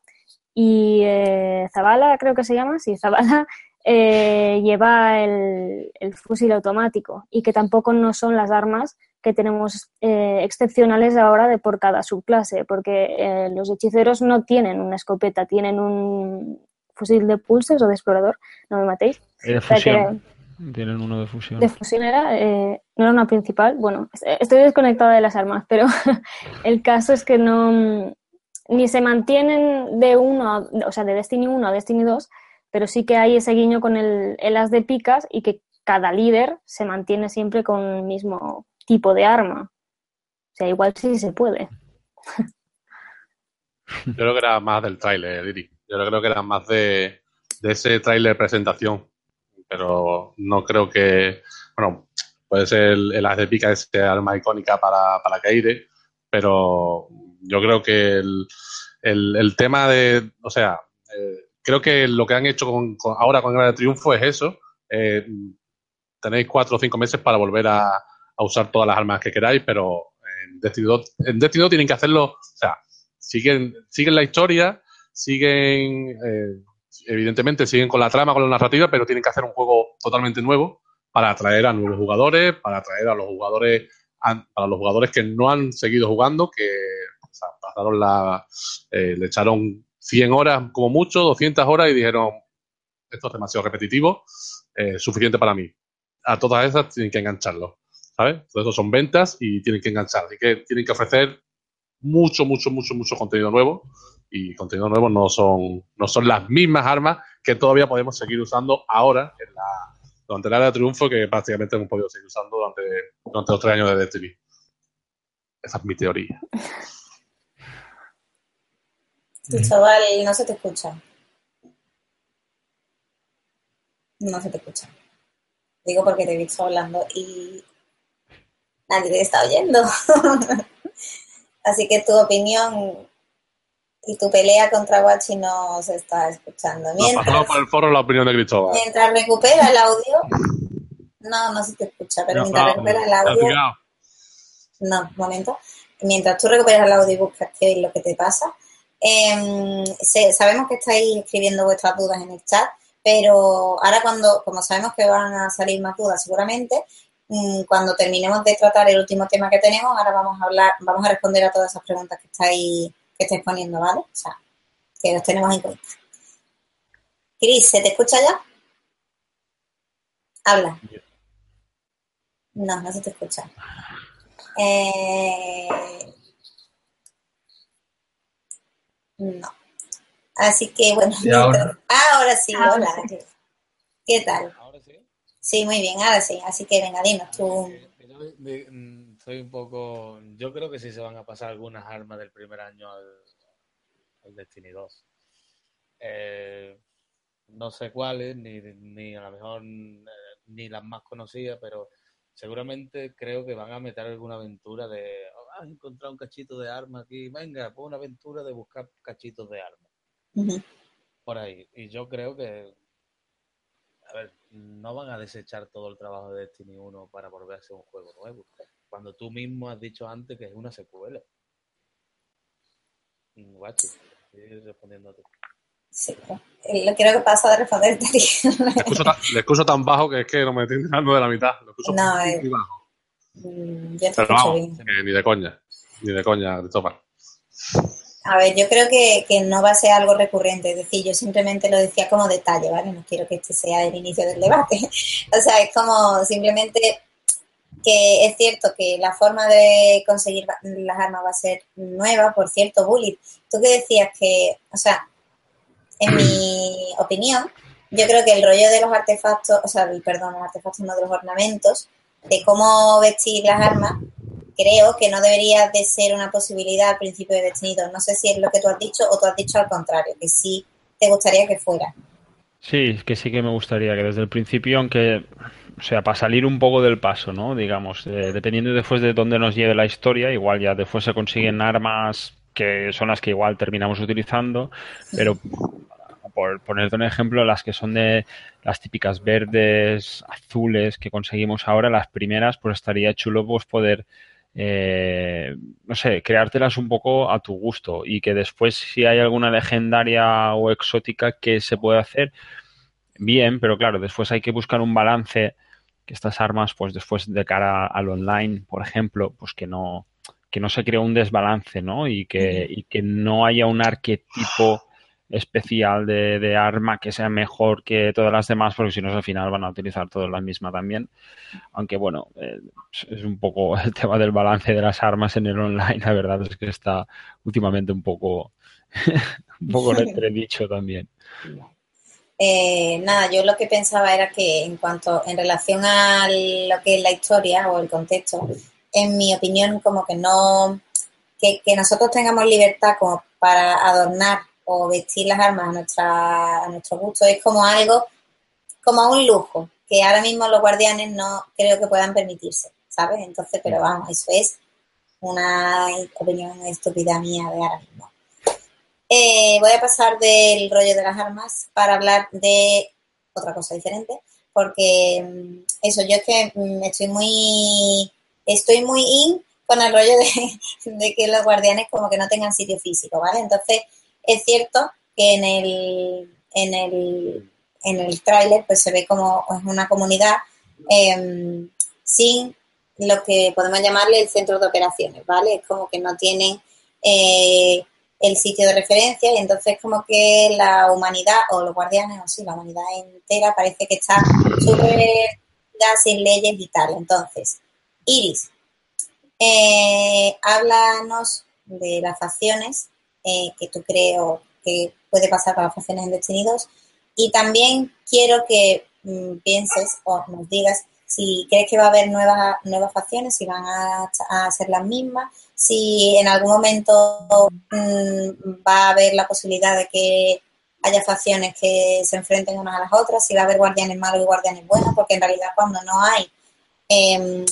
S5: y eh, Zabala, creo que se llama, sí, Zabala [laughs] eh, lleva el, el, fusil automático y que tampoco no son las armas que tenemos eh, excepcionales ahora de por cada subclase, porque eh, los hechiceros no tienen una escopeta, tienen un fusil de pulses o de explorador, no me matéis.
S2: De fusión. Que, tienen uno de fusión.
S5: De fusión era, eh, no era una principal. Bueno, estoy desconectada de las armas, pero [laughs] el caso es que no ni se mantienen de uno, o sea, de Destiny 1 a Destiny 2, pero sí que hay ese guiño con el, el as de picas y que cada líder se mantiene siempre con el mismo tipo de arma. O sea, igual sí se puede. [laughs]
S4: Yo creo que era más del tráiler, Diri. Yo creo que era más de, de ese tráiler presentación. Pero no creo que. Bueno, puede ser el, el as de pica, ese arma icónica para, para Kaide, pero yo creo que el, el, tema de. O sea, eh, creo que lo que han hecho con, con ahora con Gran Triunfo es eso. Eh, tenéis cuatro o cinco meses para volver a, a, usar todas las armas que queráis, pero en Destiny 2, en Destiny 2 tienen que hacerlo, o sea, siguen, siguen la historia, siguen, eh, evidentemente siguen con la trama, con la narrativa, pero tienen que hacer un juego totalmente nuevo para atraer a nuevos jugadores, para atraer a los jugadores, para los jugadores que no han seguido jugando, que pasaron la, eh, le echaron 100 horas como mucho, 200 horas y dijeron, esto es demasiado repetitivo, eh, suficiente para mí. A todas esas tienen que engancharlo, ¿sabes? Entonces, eso son ventas y tienen que enganchar. Así que tienen que ofrecer mucho, mucho, mucho, mucho contenido nuevo. Y contenido nuevo no son, no son las mismas armas que todavía podemos seguir usando ahora en la, durante era de triunfo que prácticamente hemos podido seguir usando durante, durante los tres años de Destiny. Esa es mi teoría.
S1: Tu chaval no se te escucha. No se te escucha. Digo porque te he visto hablando y nadie te está oyendo. [laughs] Así que tu opinión y tu pelea contra Guachi no se está escuchando.
S4: Mientras, no, por el foro la opinión de Cristóbal.
S1: Mientras recupera el audio, no, no se te escucha, pero mientras recupera el audio. No, un momento. Mientras tú recuperas el audio y buscas qué es lo que te pasa, eh, sabemos que estáis escribiendo vuestras dudas en el chat, pero ahora cuando, como sabemos que van a salir más dudas seguramente, mmm, cuando terminemos de tratar el último tema que tenemos, ahora vamos a hablar, vamos a responder a todas esas preguntas que estáis, que estáis poniendo, ¿vale? O sea, que los tenemos en cuenta. Cris, ¿se te escucha ya? Habla. No, no se te escucha. Eh, no. Así que bueno,
S3: ahora?
S1: ahora sí,
S5: Ahora
S1: hola.
S5: sí.
S1: ¿Qué tal?
S6: Ahora sí.
S1: Sí, muy bien, ahora sí. Así que venga, dinos tú.
S6: Eh, yo soy un poco. Yo creo que sí se van a pasar algunas armas del primer año al, al Destiny 2. Eh, no sé cuáles, ni, ni a lo mejor eh, ni las más conocidas, pero seguramente creo que van a meter alguna aventura de. "Oh, has encontrado un cachito de arma aquí, venga, pon una aventura de buscar cachitos de arma por ahí. Y yo creo que, a ver, no van a desechar todo el trabajo de Destiny 1 para volver a ser un juego nuevo. Cuando tú mismo has dicho antes que es una secuela. Guachi, estoy respondiendo a ti.
S1: Sí, eh, lo creo que pasa de responderte. [laughs]
S4: Le escucho, tan, le escucho tan bajo que es que no me estoy enterando de la mitad. Lo escucho
S1: No,
S4: muy,
S1: eh.
S4: muy bajo.
S1: Mm, Yo te
S4: Pero
S1: escucho
S4: vamos,
S1: bien.
S4: ni de coña. Ni de coña, Cristóbal.
S1: A ver, yo creo que, que, no va a ser algo recurrente, es decir, yo simplemente lo decía como detalle, ¿vale? No quiero que este sea el inicio del debate. [laughs] o sea, es como simplemente que es cierto que la forma de conseguir las armas va a ser nueva, por cierto, Bullet. Tú que decías que, o sea, en mi [clears throat] opinión, yo creo que el rollo de los artefactos, o sea, perdón, los artefactos no de los ornamentos, de cómo vestir las armas, creo que no debería de ser una posibilidad al principio de Destinido. No sé si es lo que tú has dicho o tú has dicho al contrario, que sí te gustaría que fuera.
S2: Sí, que sí que me gustaría que desde el principio, aunque, o sea, para salir un poco del paso, ¿no? Digamos, eh, dependiendo después de dónde nos lleve la historia, igual ya después se consiguen armas que son las que igual terminamos utilizando, pero por ponerte un ejemplo, las que son de las típicas verdes, azules que conseguimos ahora, las primeras, pues estaría chulo pues poder eh, no sé, creártelas un poco a tu gusto y que después si hay alguna legendaria o exótica que se puede hacer, bien, pero claro, después hay que buscar un balance que estas armas, pues después de cara al online, por ejemplo, pues que no, que no se cree un desbalance, ¿no? Y que, y que no haya un arquetipo especial de, de, arma que sea mejor que todas las demás, porque si no, al final van a utilizar todas la misma también. Aunque bueno, eh, es un poco [laughs] el tema del balance de las armas en el online, la verdad es que está últimamente un poco, [laughs] un poco dicho también.
S1: Eh, nada, yo lo que pensaba era que en cuanto, en relación a lo que es la historia o el contexto, en mi opinión, como que no, que, que nosotros tengamos libertad como para adornar o vestir las armas a, nuestra, a nuestro gusto es como algo, como un lujo, que ahora mismo los guardianes no creo que puedan permitirse, ¿sabes? Entonces, pero vamos, eso es una opinión estúpida mía de ahora mismo. Eh, voy a pasar del rollo de las armas para hablar de otra cosa diferente, porque mm, eso, yo es que mm, estoy muy, estoy muy in con el rollo [laughs] de, que los guardianes como que no tengan sitio físico, ¿vale? Entonces, es cierto que en el, en el, en el tráiler pues se ve como es una comunidad em, sin lo que podemos llamarle el centro de operaciones, ¿vale? Es como que no tienen eh, el sitio de referencia y entonces como que la humanidad o los guardianes o sí, la humanidad entera parece que está súper sin leyes y tal. Entonces, Iris, eh, háblanos de las facciones eh, que tú creo que puede pasar para las funciones en Destiny Y también quiero que mm, pienses o nos digas si crees que va a haber nuevas, nuevas facciones, si van a, ser las mismas, si en algún momento mm, va a haber la posibilidad de que haya facciones que se enfrenten unas a las otras, si va a haber guardianes malos y guardianes buenos, porque en realidad cuando no hay em,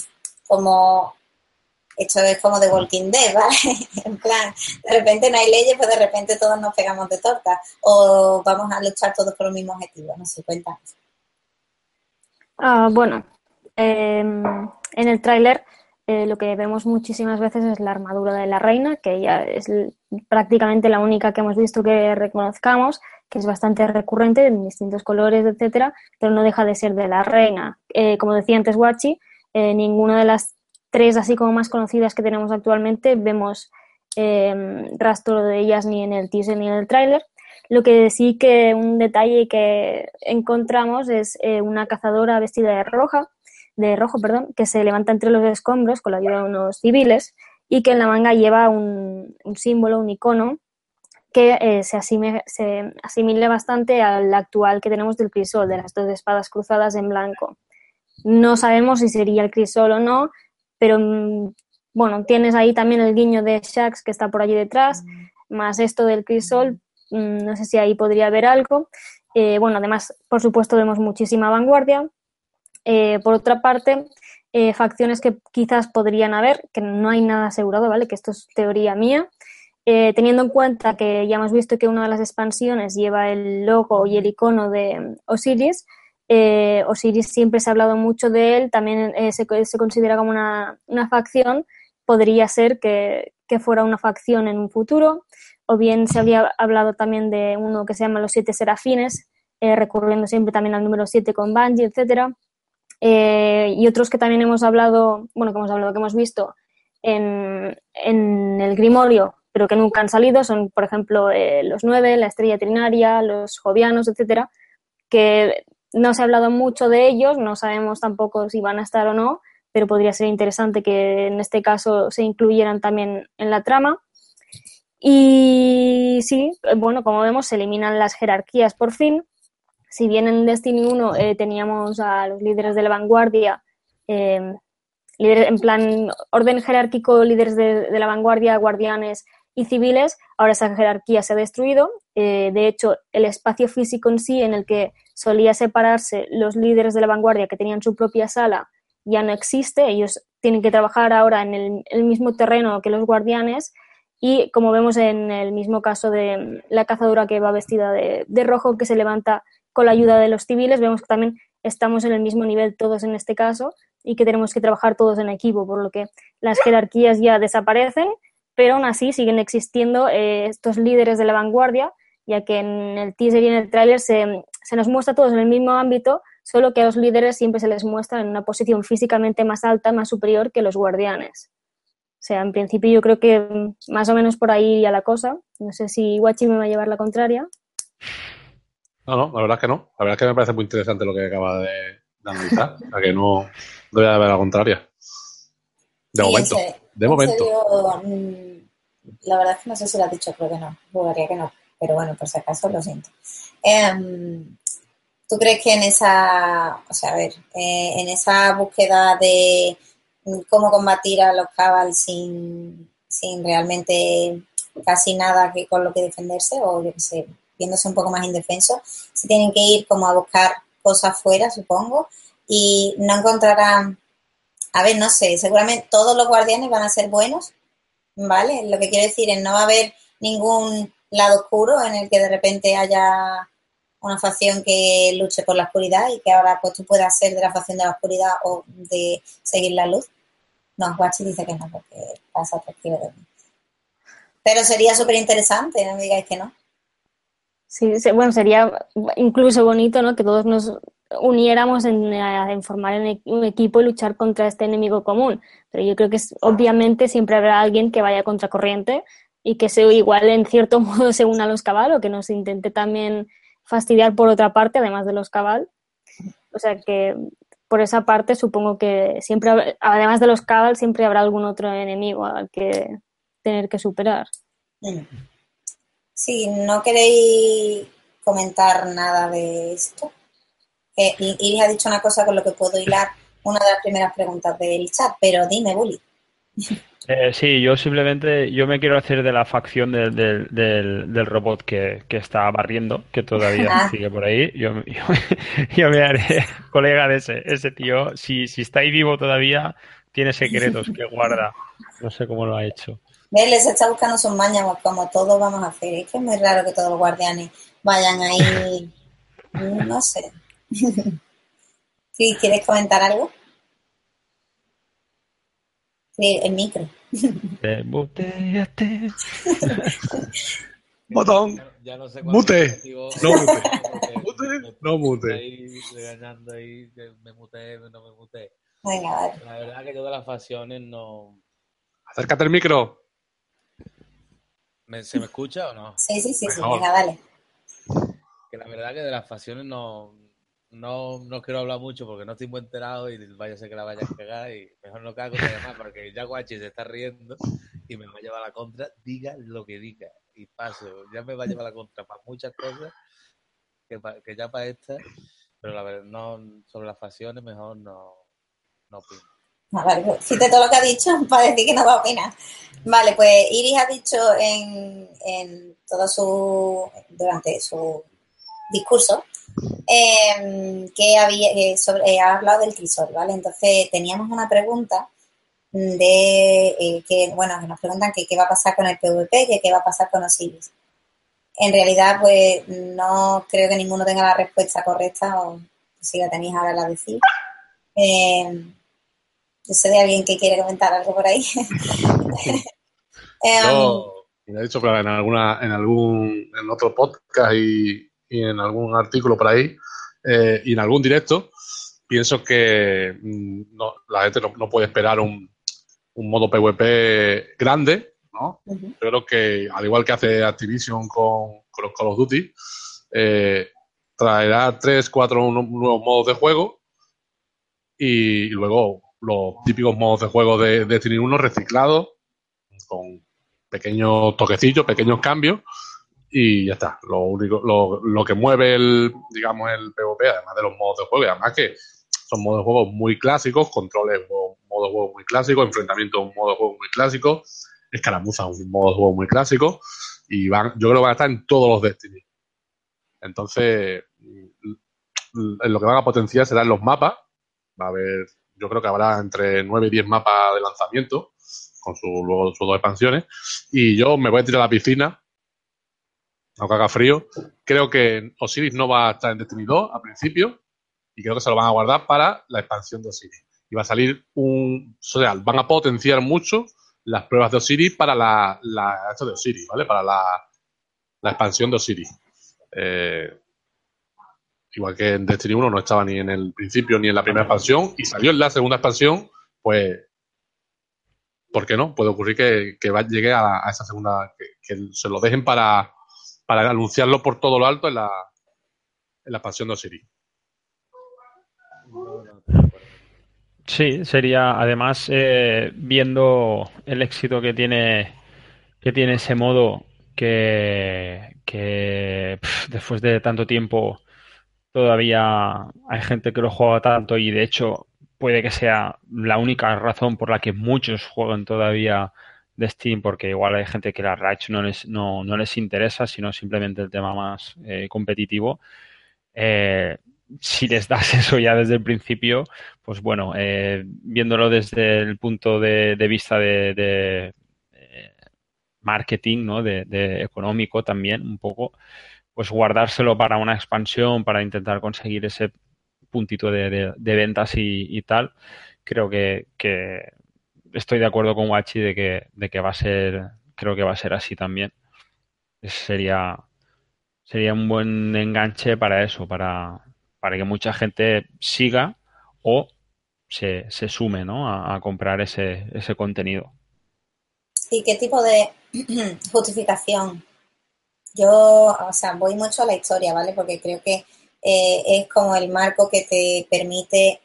S1: como esto es como de Walking Dead, ¿vale? [laughs] en plan, de repente no hay leyes, pues de repente todos nos pegamos de torta o vamos a luchar todos por el mismo objetivo, no sé, cuéntanos.
S5: Ah, bueno, em, en el tráiler eh, lo que vemos muchísimas veces es la armadura de la reina, que ya es prácticamente la única que hemos visto que reconozcamos, que es bastante recurrente en distintos colores, etcétera, pero no deja de ser de la reina. Eh, como decía antes Wachi, eh, ninguna de las tres así como más conocidas que tenemos actualmente, vemos eh, rastro de ellas ni en el teaser ni en el tráiler. Lo que sí que un detalle que encontramos es una cazadora vestida de roja, de rojo, perdón, que se levanta entre los escombros con la ayuda de unos civiles y que en la manga lleva un, símbolo, un icono que eh, se, asimile, se asimila bastante al actual que tenemos del crisol, de las dos espadas cruzadas en blanco. No sabemos si sería el crisol o no, pero mm, bueno, tienes ahí también el guiño de Shax que está por allí detrás, más esto del crisol, mm, no sé si ahí podría haber algo. Eh, bueno, además, por supuesto, vemos muchísima vanguardia. Eh, por otra parte, eh, facciones que quizás podrían haber, que no hay nada asegurado, ¿vale? Que esto es teoría mía. teniendo en cuenta que ya hemos visto que una de las expansiones lleva el logo y el icono de Osiris, eh, Osiris siempre se ha hablado mucho de él, también eh, se, considera como una, facción, podría ser que, fuera una facción en un futuro, o bien se había hablado también de uno que se llama Los Siete Serafines, eh, recurriendo siempre también al número 7 con Bungie, etcétera. Y otros que también hemos hablado, bueno, que hemos hablado, que hemos visto en, en el Grimorio, pero que nunca han salido, son, por ejemplo, eh, los nueve, la estrella trinaria, los jovianos, etcétera, que no se ha hablado mucho de ellos, no sabemos tampoco si van a estar o no, pero podría ser interesante que en este caso se incluyeran también en la trama. Y sí, bueno, como vemos, se eliminan las jerarquías por fin. Si bien en Destiny 1 eh, teníamos a los líderes de la vanguardia, eh, en plan orden jerárquico, líderes de, la vanguardia, guardianes y civiles, ahora esa jerarquía se ha destruido. Eh, de hecho, el espacio físico en sí, en el que solía separarse los líderes de la vanguardia que tenían su propia sala, ya no existe. Ellos tienen que trabajar ahora en el mismo terreno que los guardianes y como vemos en el mismo caso de la cazadora que va vestida de, rojo, que se levanta con la ayuda de los civiles, vemos que también estamos en el mismo nivel todos en este caso y que tenemos que trabajar todos en equipo, por lo que las jerarquías ya desaparecen, pero aún así siguen existiendo eh, estos líderes de la vanguardia, ya que en el teaser y en el tráiler se, se nos muestra todos en el mismo ámbito, solo que a los líderes siempre se les muestra en una posición físicamente más alta, más superior que los guardianes. O sea, en principio yo creo que más o menos por ahí iría la cosa. No sé si Guachi me va a llevar la contraria.
S4: No, no, la verdad es que no. La verdad es que me parece muy interesante lo que acaba de, analizar. o sea, que no, voy a ver la contraria. De momento. de momento.
S1: Mm, la verdad es que no sé si lo has dicho, creo que no. Jugaría que no. Pero bueno, por si acaso lo siento. Em, ¿Tú crees que en esa, o sea, a ver, eh, en esa búsqueda de cómo combatir a los Cabal sin, sin realmente casi nada que con lo que defenderse o yo qué sé, viéndose un poco más indefenso, se tienen que ir como a buscar cosas fuera, supongo, y no encontrarán, a ver, no sé, seguramente todos los guardianes van a ser buenos, ¿vale? Lo que quiero decir es no va a haber ningún lado oscuro en el que de repente haya una facción que luche por la oscuridad y que ahora pues tú puedas ser de la facción de la oscuridad o de seguir la luz. No, Guachi dice que no, porque pasa atractivo de mí. Pero sería súper interesante, no me digáis que no.
S5: Sí, bueno, sería incluso bonito, ¿no? Que todos nos uniéramos en, en, formar un equipo y luchar contra este enemigo común. Pero yo creo que obviamente siempre habrá alguien que vaya contra corriente y que se igual en cierto [laughs] modo se una a los caballos, que nos intente también fastidiar por otra parte, además de los cabal. O sea que por esa parte supongo que siempre, además de los Cabal, siempre habrá algún otro enemigo al que tener que superar.
S1: Si no queréis comentar nada de esto. Eh, Iris ha dicho una cosa con lo que puedo hilar una de las primeras preguntas del chat, pero dime, Bully.
S2: Eh, sí, yo simplemente, yo me quiero hacer de la facción del, del, robot que, está barriendo, que todavía ah. sigue por ahí. [laughs] Yo, yo, me haré colega de ese, ese tío. Si, si está ahí vivo todavía, tiene secretos que guarda. No sé cómo lo ha hecho.
S1: Les está buscando sus mañas, como todos vamos a hacer. Es que es muy raro que todos los guardianes vayan ahí. [laughs] No sé. ¿Quieres comentar algo? Sí, el micro.
S2: Te. [laughs]
S4: Botón. Ya no sé mute. No mute. mute. No mute.
S6: Ahí regañando ahí me mute, no me mute.
S1: Venga,
S6: La verdad que yo de las facciones no.
S4: Acércate el micro.
S6: ¿Se me escucha o no?
S1: Sí, sí, sí, sí. Venga, dale.
S6: Que la verdad que de las facciones no, no, no quiero hablar mucho porque no estoy muy enterado y vaya a ser que la vaya a pegar y mejor no cago más porque ya Guachi se está riendo y me va a llevar a la contra, diga lo que diga y paso, ya me va a llevar a la contra para muchas cosas que, que ya para esta, pero la verdad, no, sobre las facciones mejor no, no opino.
S1: Vale, pues, todo lo que ha dicho [laughs] para decir que no va a opinar. Vale, pues Iris ha dicho en, en todo su, durante su discurso, eh, que había eh, sobre, ha hablado del crisol, ¿vale? Entonces teníamos una pregunta de eh, que, bueno, que nos preguntan que qué va a pasar con el PvP, que qué va a pasar con Osiris. En realidad, pues no creo que ninguno tenga la respuesta correcta o si la tenéis ahora la decir. Yo sé de alguien que quiere comentar algo por ahí.
S4: Yo, me he dicho en alguna, en algún, en otro podcast y, y en algún artículo por ahí eh, y en algún directo, pienso que mm, no, la gente no, puede esperar un, un, modo PvP grande, ¿no? Yo creo que, al igual que hace Activision con, con los Call of Duty, eh, traerá tres, cuatro nuevos modos de juego y luego los típicos modos de juego de Destiny 1 reciclados con pequeños toquecillos, pequeños cambios y ya está. Lo único, lo, que mueve el, digamos, el PvP, además de los modos de juego, y además que son modos de juego muy clásicos, controles modo de juego muy clásico, enfrentamiento un modo de juego muy clásico, escaramuza un modo de juego muy clásico, y van, yo creo que van a estar en todos los Destiny. Entonces, lo que van a potenciar serán los mapas. Va a haber, yo creo que habrá entre 9 y 10 mapas de lanzamiento, con su, luego sus dos expansiones. Y yo me voy a tirar a la piscina, aunque haga frío. Creo que Osiris no va a estar en Destiny 2 al principio, y creo que se lo van a guardar para la expansión de Osiris. Y va a salir un. O sea, van a potenciar mucho las pruebas de Osiris para la, la esto de Osiris, ¿vale? Para la, la expansión de Osiris. Eh, igual que en Destiny 1 no estaba ni en el principio ni en la primera expansión y salió en la segunda expansión, pues, ¿por qué no? Puede ocurrir que, llegue a, esa segunda, que, se lo dejen para, anunciarlo por todo lo alto en la, en la expansión de Osiris.
S2: Sí, sería además eh, viendo el éxito que tiene que tiene ese modo que después de tanto tiempo todavía hay gente que lo juega tanto y de hecho puede que sea la única razón por la que muchos juegan todavía de Steam porque igual hay gente que la Rage no les, no, no les interesa sino simplemente el tema más eh, competitivo eh, si les das [laughs] eso ya desde el principio, pues bueno, eh, viéndolo desde el punto de, vista de, eh, marketing, ¿no? De, económico también, un poco, pues guardárselo para una expansión, para intentar conseguir ese puntito de, ventas y, tal, creo que, que, estoy de acuerdo con Wachi de que, de que va a ser, creo que va a ser así también. Sería, sería un buen enganche para eso, para, para que mucha gente siga o se, se sume ¿no? a, comprar ese, ese contenido.
S1: ¿Y qué tipo de [clears throat] justificación? Yo, o sea, voy mucho a la historia, ¿vale? Porque creo que eh, es como el marco que te permite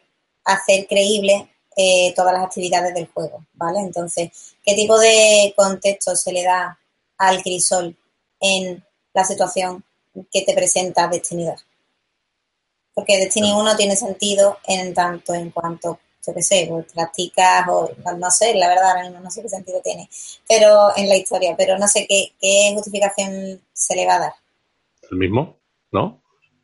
S1: hacer creíble eh, todas las actividades del juego, ¿vale? Entonces, ¿qué tipo de contexto se le da al crisol en la situación que te presenta Destiny porque Destiny 1 tiene sentido en tanto en cuanto, yo qué sé, pues, practicas o no sé, la verdad ahora mismo no sé qué sentido tiene, pero en la historia, pero no sé qué, qué justificación se le va a dar.
S4: El mismo, ¿no?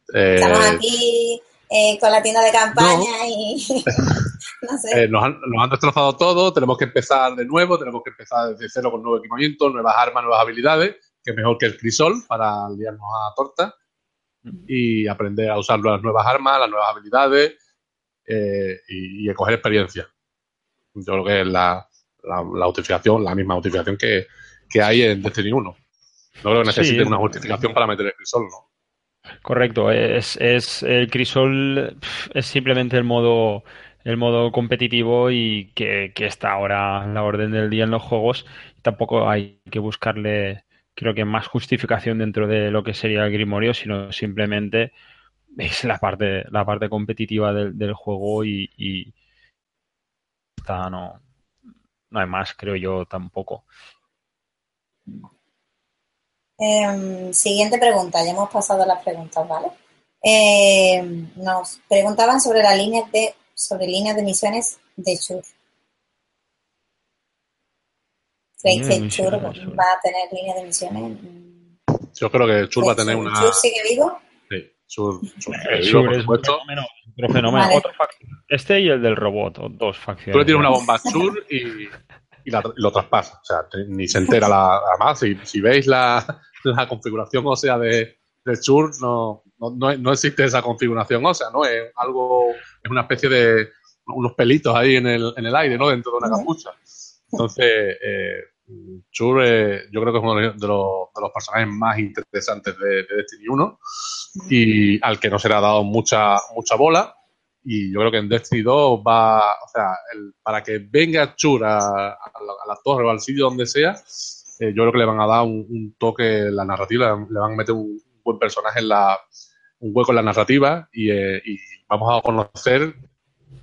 S1: Estamos eh, aquí eh, con la tienda de campaña y [laughs] no sé.
S4: Eh, nos, han, nos, han, destrozado todo, tenemos que empezar de nuevo, tenemos que empezar desde cero con nuevo equipamiento, nuevas armas, nuevas habilidades, que es mejor que el crisol para liarnos a torta y aprender a usar las nuevas armas, las nuevas habilidades eh, y, a coger experiencia. Yo creo que es la, la, justificación, la misma justificación que, hay en Destiny 1. No creo que necesite una justificación para meter el crisol, ¿no?
S2: Correcto, es, es el crisol es simplemente el modo el modo competitivo y que, que está ahora en la orden del día en los juegos. Tampoco hay que buscarle creo que más justificación dentro de lo que sería el Grimorio, sino simplemente es la parte, la parte competitiva del, juego y, está, no, no hay más, creo yo tampoco.
S1: Em, siguiente pregunta, ya hemos pasado las preguntas, ¿vale? Em, nos preguntaban sobre las líneas de sobre líneas de misiones de Shure. ¿Creéis que Chur va a tener línea de misiones?
S4: Yo creo que Chur va a tener una.
S1: ¿Chur sigue vivo?
S4: Sí, Chur,
S2: Chur sigue vivo, por supuesto. Otro fenómeno. Otro este y el del robot, dos facciones.
S4: Tú le tienes una bomba Chur y, y, lo traspasa. O sea, ni se entera la, más. Si, si veis la, la configuración ósea de, de Chur, no, no, no, existe esa configuración ósea, ¿no? Es algo, es una especie de unos pelitos ahí en el, en el aire, ¿no? Dentro de una capucha. Entonces, eh, Chur eh, yo creo que es uno de los, de los personajes más interesantes de, Destiny 1 y al que no se le ha dado mucha, mucha bola. Y yo creo que en Destiny 2 va, o sea, para que venga Chur a, la, torre o al sitio donde sea, eh, yo creo que le van a dar un, toque en la narrativa, le van a meter un buen personaje en la, un hueco en la narrativa y, eh, y vamos a conocer,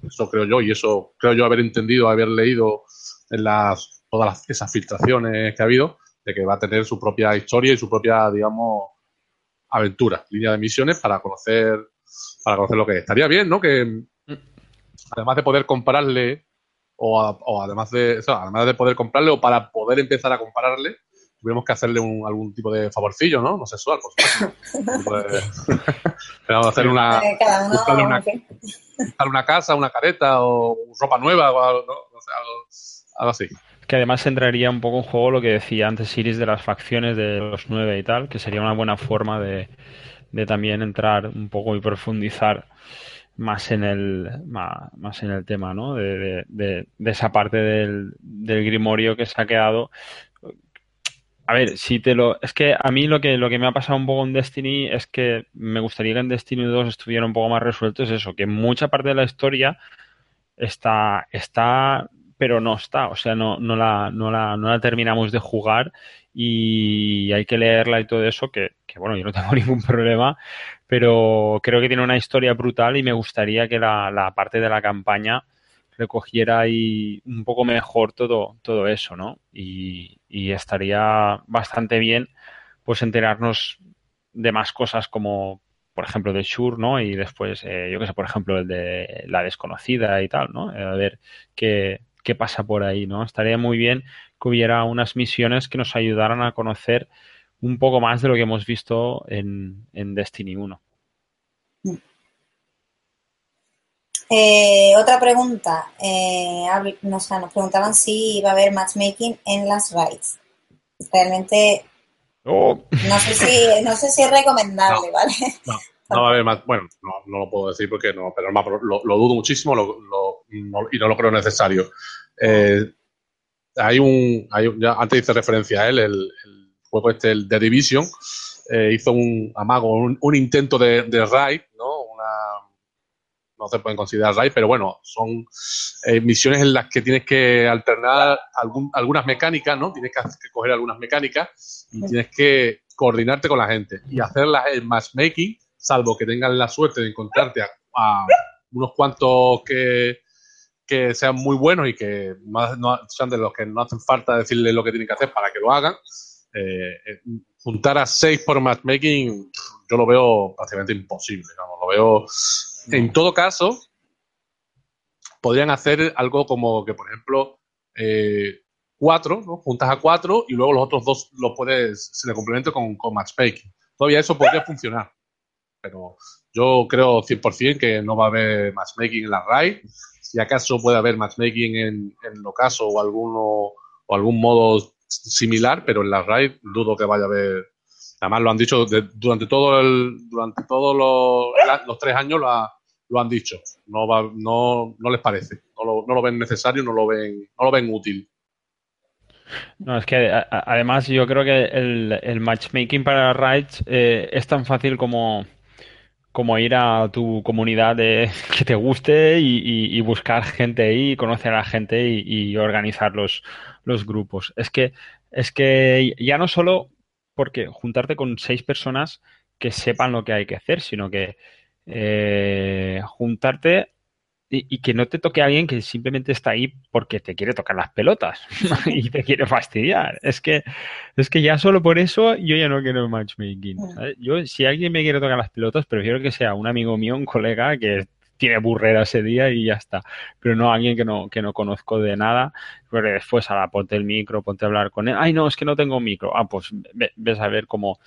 S4: eso creo yo, y eso creo yo haber entendido, haber leído en las, todas esas filtraciones que ha habido, de que va a tener su propia historia y su propia, digamos, aventura, línea de misiones para conocer, para conocer lo que es. Estaría bien, ¿no? Que además de poder compararle, o, además de además de poder comprarle, o para poder empezar a compararle, tuviéramos que hacerle un, algún tipo de favorcillo, ¿no? No sexual, por supuesto. [laughs] [laughs] A hacer una, una, una, casa, una careta o ropa nueva o algo, algo así.
S2: Que además entraría un poco en juego lo que decía antes Iris de las facciones de los nueve y tal, que sería una buena forma de, también entrar un poco y profundizar más en el más, en el tema, ¿no? De, de, esa parte del, del, grimorio que se ha quedado. A ver, si te lo. Es que a mí lo que, lo que me ha pasado un poco en Destiny es que me gustaría que en Destiny 2 estuviera un poco más resuelto. Es eso, que mucha parte de la historia está, está pero no está, o sea, no, no, la, no, la, no la terminamos de jugar y hay que leerla y todo eso, que, que, bueno, yo no [laughs] tengo ningún problema, pero creo que tiene una historia brutal y me gustaría que la, la parte de la campaña recogiera ahí un poco mejor todo, todo eso, ¿no? Y, y estaría bastante bien pues enterarnos de más cosas como por ejemplo, de Shure, ¿no? Y después, eh, yo que sé, por ejemplo, el de la desconocida y tal, ¿no? A ver qué, qué pasa por ahí, ¿no? Estaría muy bien que hubiera unas misiones que nos ayudaran a conocer un poco más de lo que hemos visto en, Destiny 1.
S1: Eh, otra pregunta. Eh, nos, preguntaban si iba a haber matchmaking en las raids. Realmente oh. no, sé si, no sé si es recomendable, [laughs] ¿vale?
S4: No, va a haber más. Bueno, no, lo puedo decir porque no, pero lo, lo dudo muchísimo y no lo creo necesario. Eh, hay un, hay ya antes hice referencia a él, el, juego este, el The Division, eh, hizo un amago, un, intento de, de raid, ¿no? Una, no se pueden considerar raid, pero bueno, son eh, misiones en las que tienes que alternar algún, algunas mecánicas, ¿no? Tienes que, que, coger algunas mecánicas y tienes que coordinarte con la gente y hacerlas en matchmaking, salvo que tengas la suerte de encontrarte a unos cuantos que, que sean muy buenos y que no, sean de los que no hacen falta decirles lo que tienen que hacer para que lo hagan. Eh, eh, juntar a seis por matchmaking, yo lo veo prácticamente imposible. lo veo. En todo caso, podrían hacer algo como que, por ejemplo, eh, cuatro, ¿no? juntas a cuatro y luego los otros dos los puedes, se le complemento con, con matchmaking. Todavía eso podría funcionar. Pero yo creo 100% que no va a haber matchmaking en la RAI si acaso puede haber matchmaking en, en caso o alguno o algún modo similar, pero en la RAID dudo que vaya a haber. Además lo han dicho durante todo el, durante todos los, tres años lo, han dicho. No va, no, no les parece, no lo, no lo ven necesario, no lo ven, no lo ven útil.
S2: No, es que además yo creo que el, matchmaking para raids eh, es tan fácil como como ir a tu comunidad [laughs] que te guste y, buscar gente ahí, conocer a la gente y, organizar los, los, grupos. Es que, es que ya no solo porque juntarte con seis personas que sepan lo que hay que hacer, sino que eh, juntarte y, que no te toque a alguien que simplemente está ahí porque te quiere tocar las pelotas [laughs] y te quiere fastidiar. Es que, es que ya solo por eso yo ya no quiero matchmaking. Yo, si alguien me quiere tocar las pelotas, prefiero que sea un amigo mío, un colega que tiene burrera ese día y ya está. Pero no alguien que no, que no conozco de nada, porque después, la ponte el micro, ponte a hablar con él. Ay, no, es que no tengo micro. Ah, pues ves a ver cómo.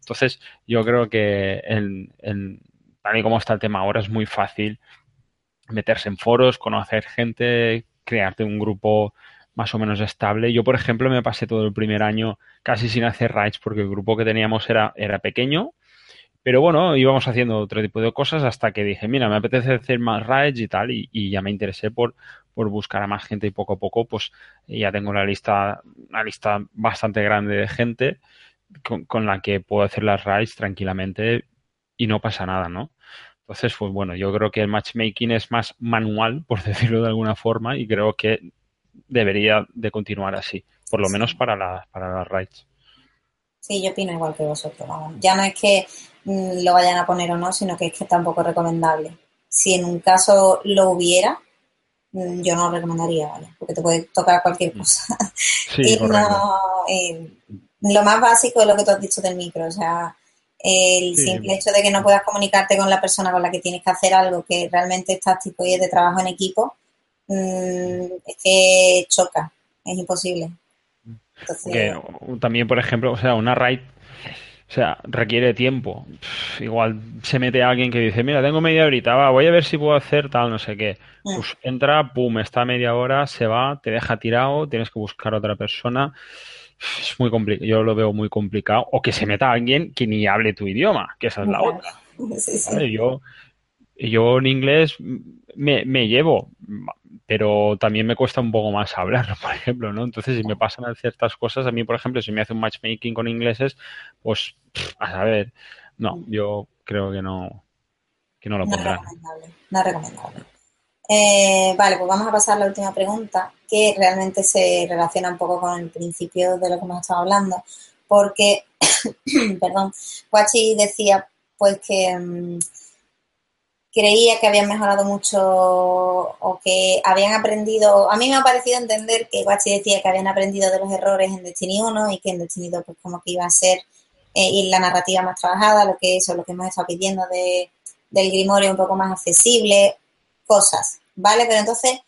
S2: Entonces, yo creo que en, en, tal y como está el tema ahora es muy fácil meterse en foros, conocer gente, crearte un grupo más o menos estable. Yo, por ejemplo, me pasé todo el primer año casi sin hacer raids porque el grupo que teníamos era, era pequeño. Pero bueno, íbamos haciendo otro tipo de cosas hasta que dije, mira, me apetece hacer más raids y tal, y, ya me interesé por, por buscar a más gente y poco a poco, pues ya tengo la lista, una lista bastante grande de gente con, con la que puedo hacer las raids tranquilamente y no pasa nada, ¿no? Entonces, pues bueno, yo creo que el matchmaking es más manual, [laughs] por decirlo de alguna forma, y creo que debería de continuar así, por lo menos para, la, para las raids.
S1: Sí, yo opino igual que vosotros. Ya no es que mm, lo vayan a poner o no, sino que es que tampoco es recomendable. Si en un caso lo hubiera, mm, yo no lo recomendaría, ¿vale? Porque te puede tocar cualquier mm. cosa. [laughs] y no, eh, lo más básico es lo que tú has dicho del micro, o sea, el simple hecho de que no puedas comunicarte con la persona con la que tienes que hacer algo que realmente es táctico y es de trabajo en equipo, es que choca, es imposible
S2: también, por ejemplo, o sea, una raid, o sea, requiere tiempo. Igual se mete alguien que dice, mira, tengo media horita, va, voy a ver si puedo hacer tal, no sé qué. Mm. Pues entra, pum, está media hora, se va, te deja tirado, tienes que buscar a otra persona. Es muy complicado, yo lo veo muy complicado. O que se meta alguien que ni hable tu idioma, que esa es la otra. [laughs] Yo, yo en inglés me, me llevo, pero también me cuesta un poco más hablarlo, [laughs] por ejemplo, ¿no? Entonces, si me pasan ciertas cosas, a mí, por ejemplo, si me hace un matchmaking con ingleses, pues, a saber, no, yo creo que no, que no lo pondrán.
S1: No es recomendable. Eh, vale, pues vamos a pasar a la última pregunta, que realmente se relaciona un poco con el principio de lo que hemos estado hablando, porque, [coughs] perdón, Guachi decía, pues que... Mm, creía que habían mejorado mucho o que habían aprendido, a mí me ha parecido entender que Guachi decía que habían aprendido de los errores en Destiny 1 y que en Destiny 2 pues como que iba a ser eh, la narrativa más trabajada, lo que eso, lo que hemos estado pidiendo de, del Grimorio un poco más accesible, cosas, ¿vale? Pero entonces,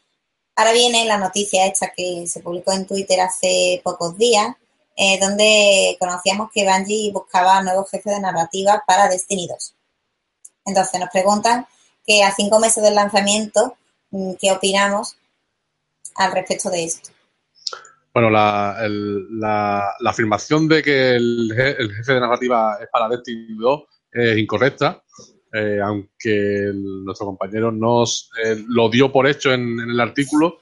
S1: ahora viene la noticia esta que se publicó en Twitter hace pocos días, eh, donde conocíamos que Bungie buscaba nuevos jefes de narrativa para Destiny 2. Entonces nos preguntan que a cinco meses del lanzamiento, mm, ¿qué opinamos al respecto de esto?
S4: Bueno, la, afirmación de que el, jefe de narrativa es para Destiny 2 es incorrecta, eh, aunque nuestro compañero nos eh, lo dio por hecho en, el artículo.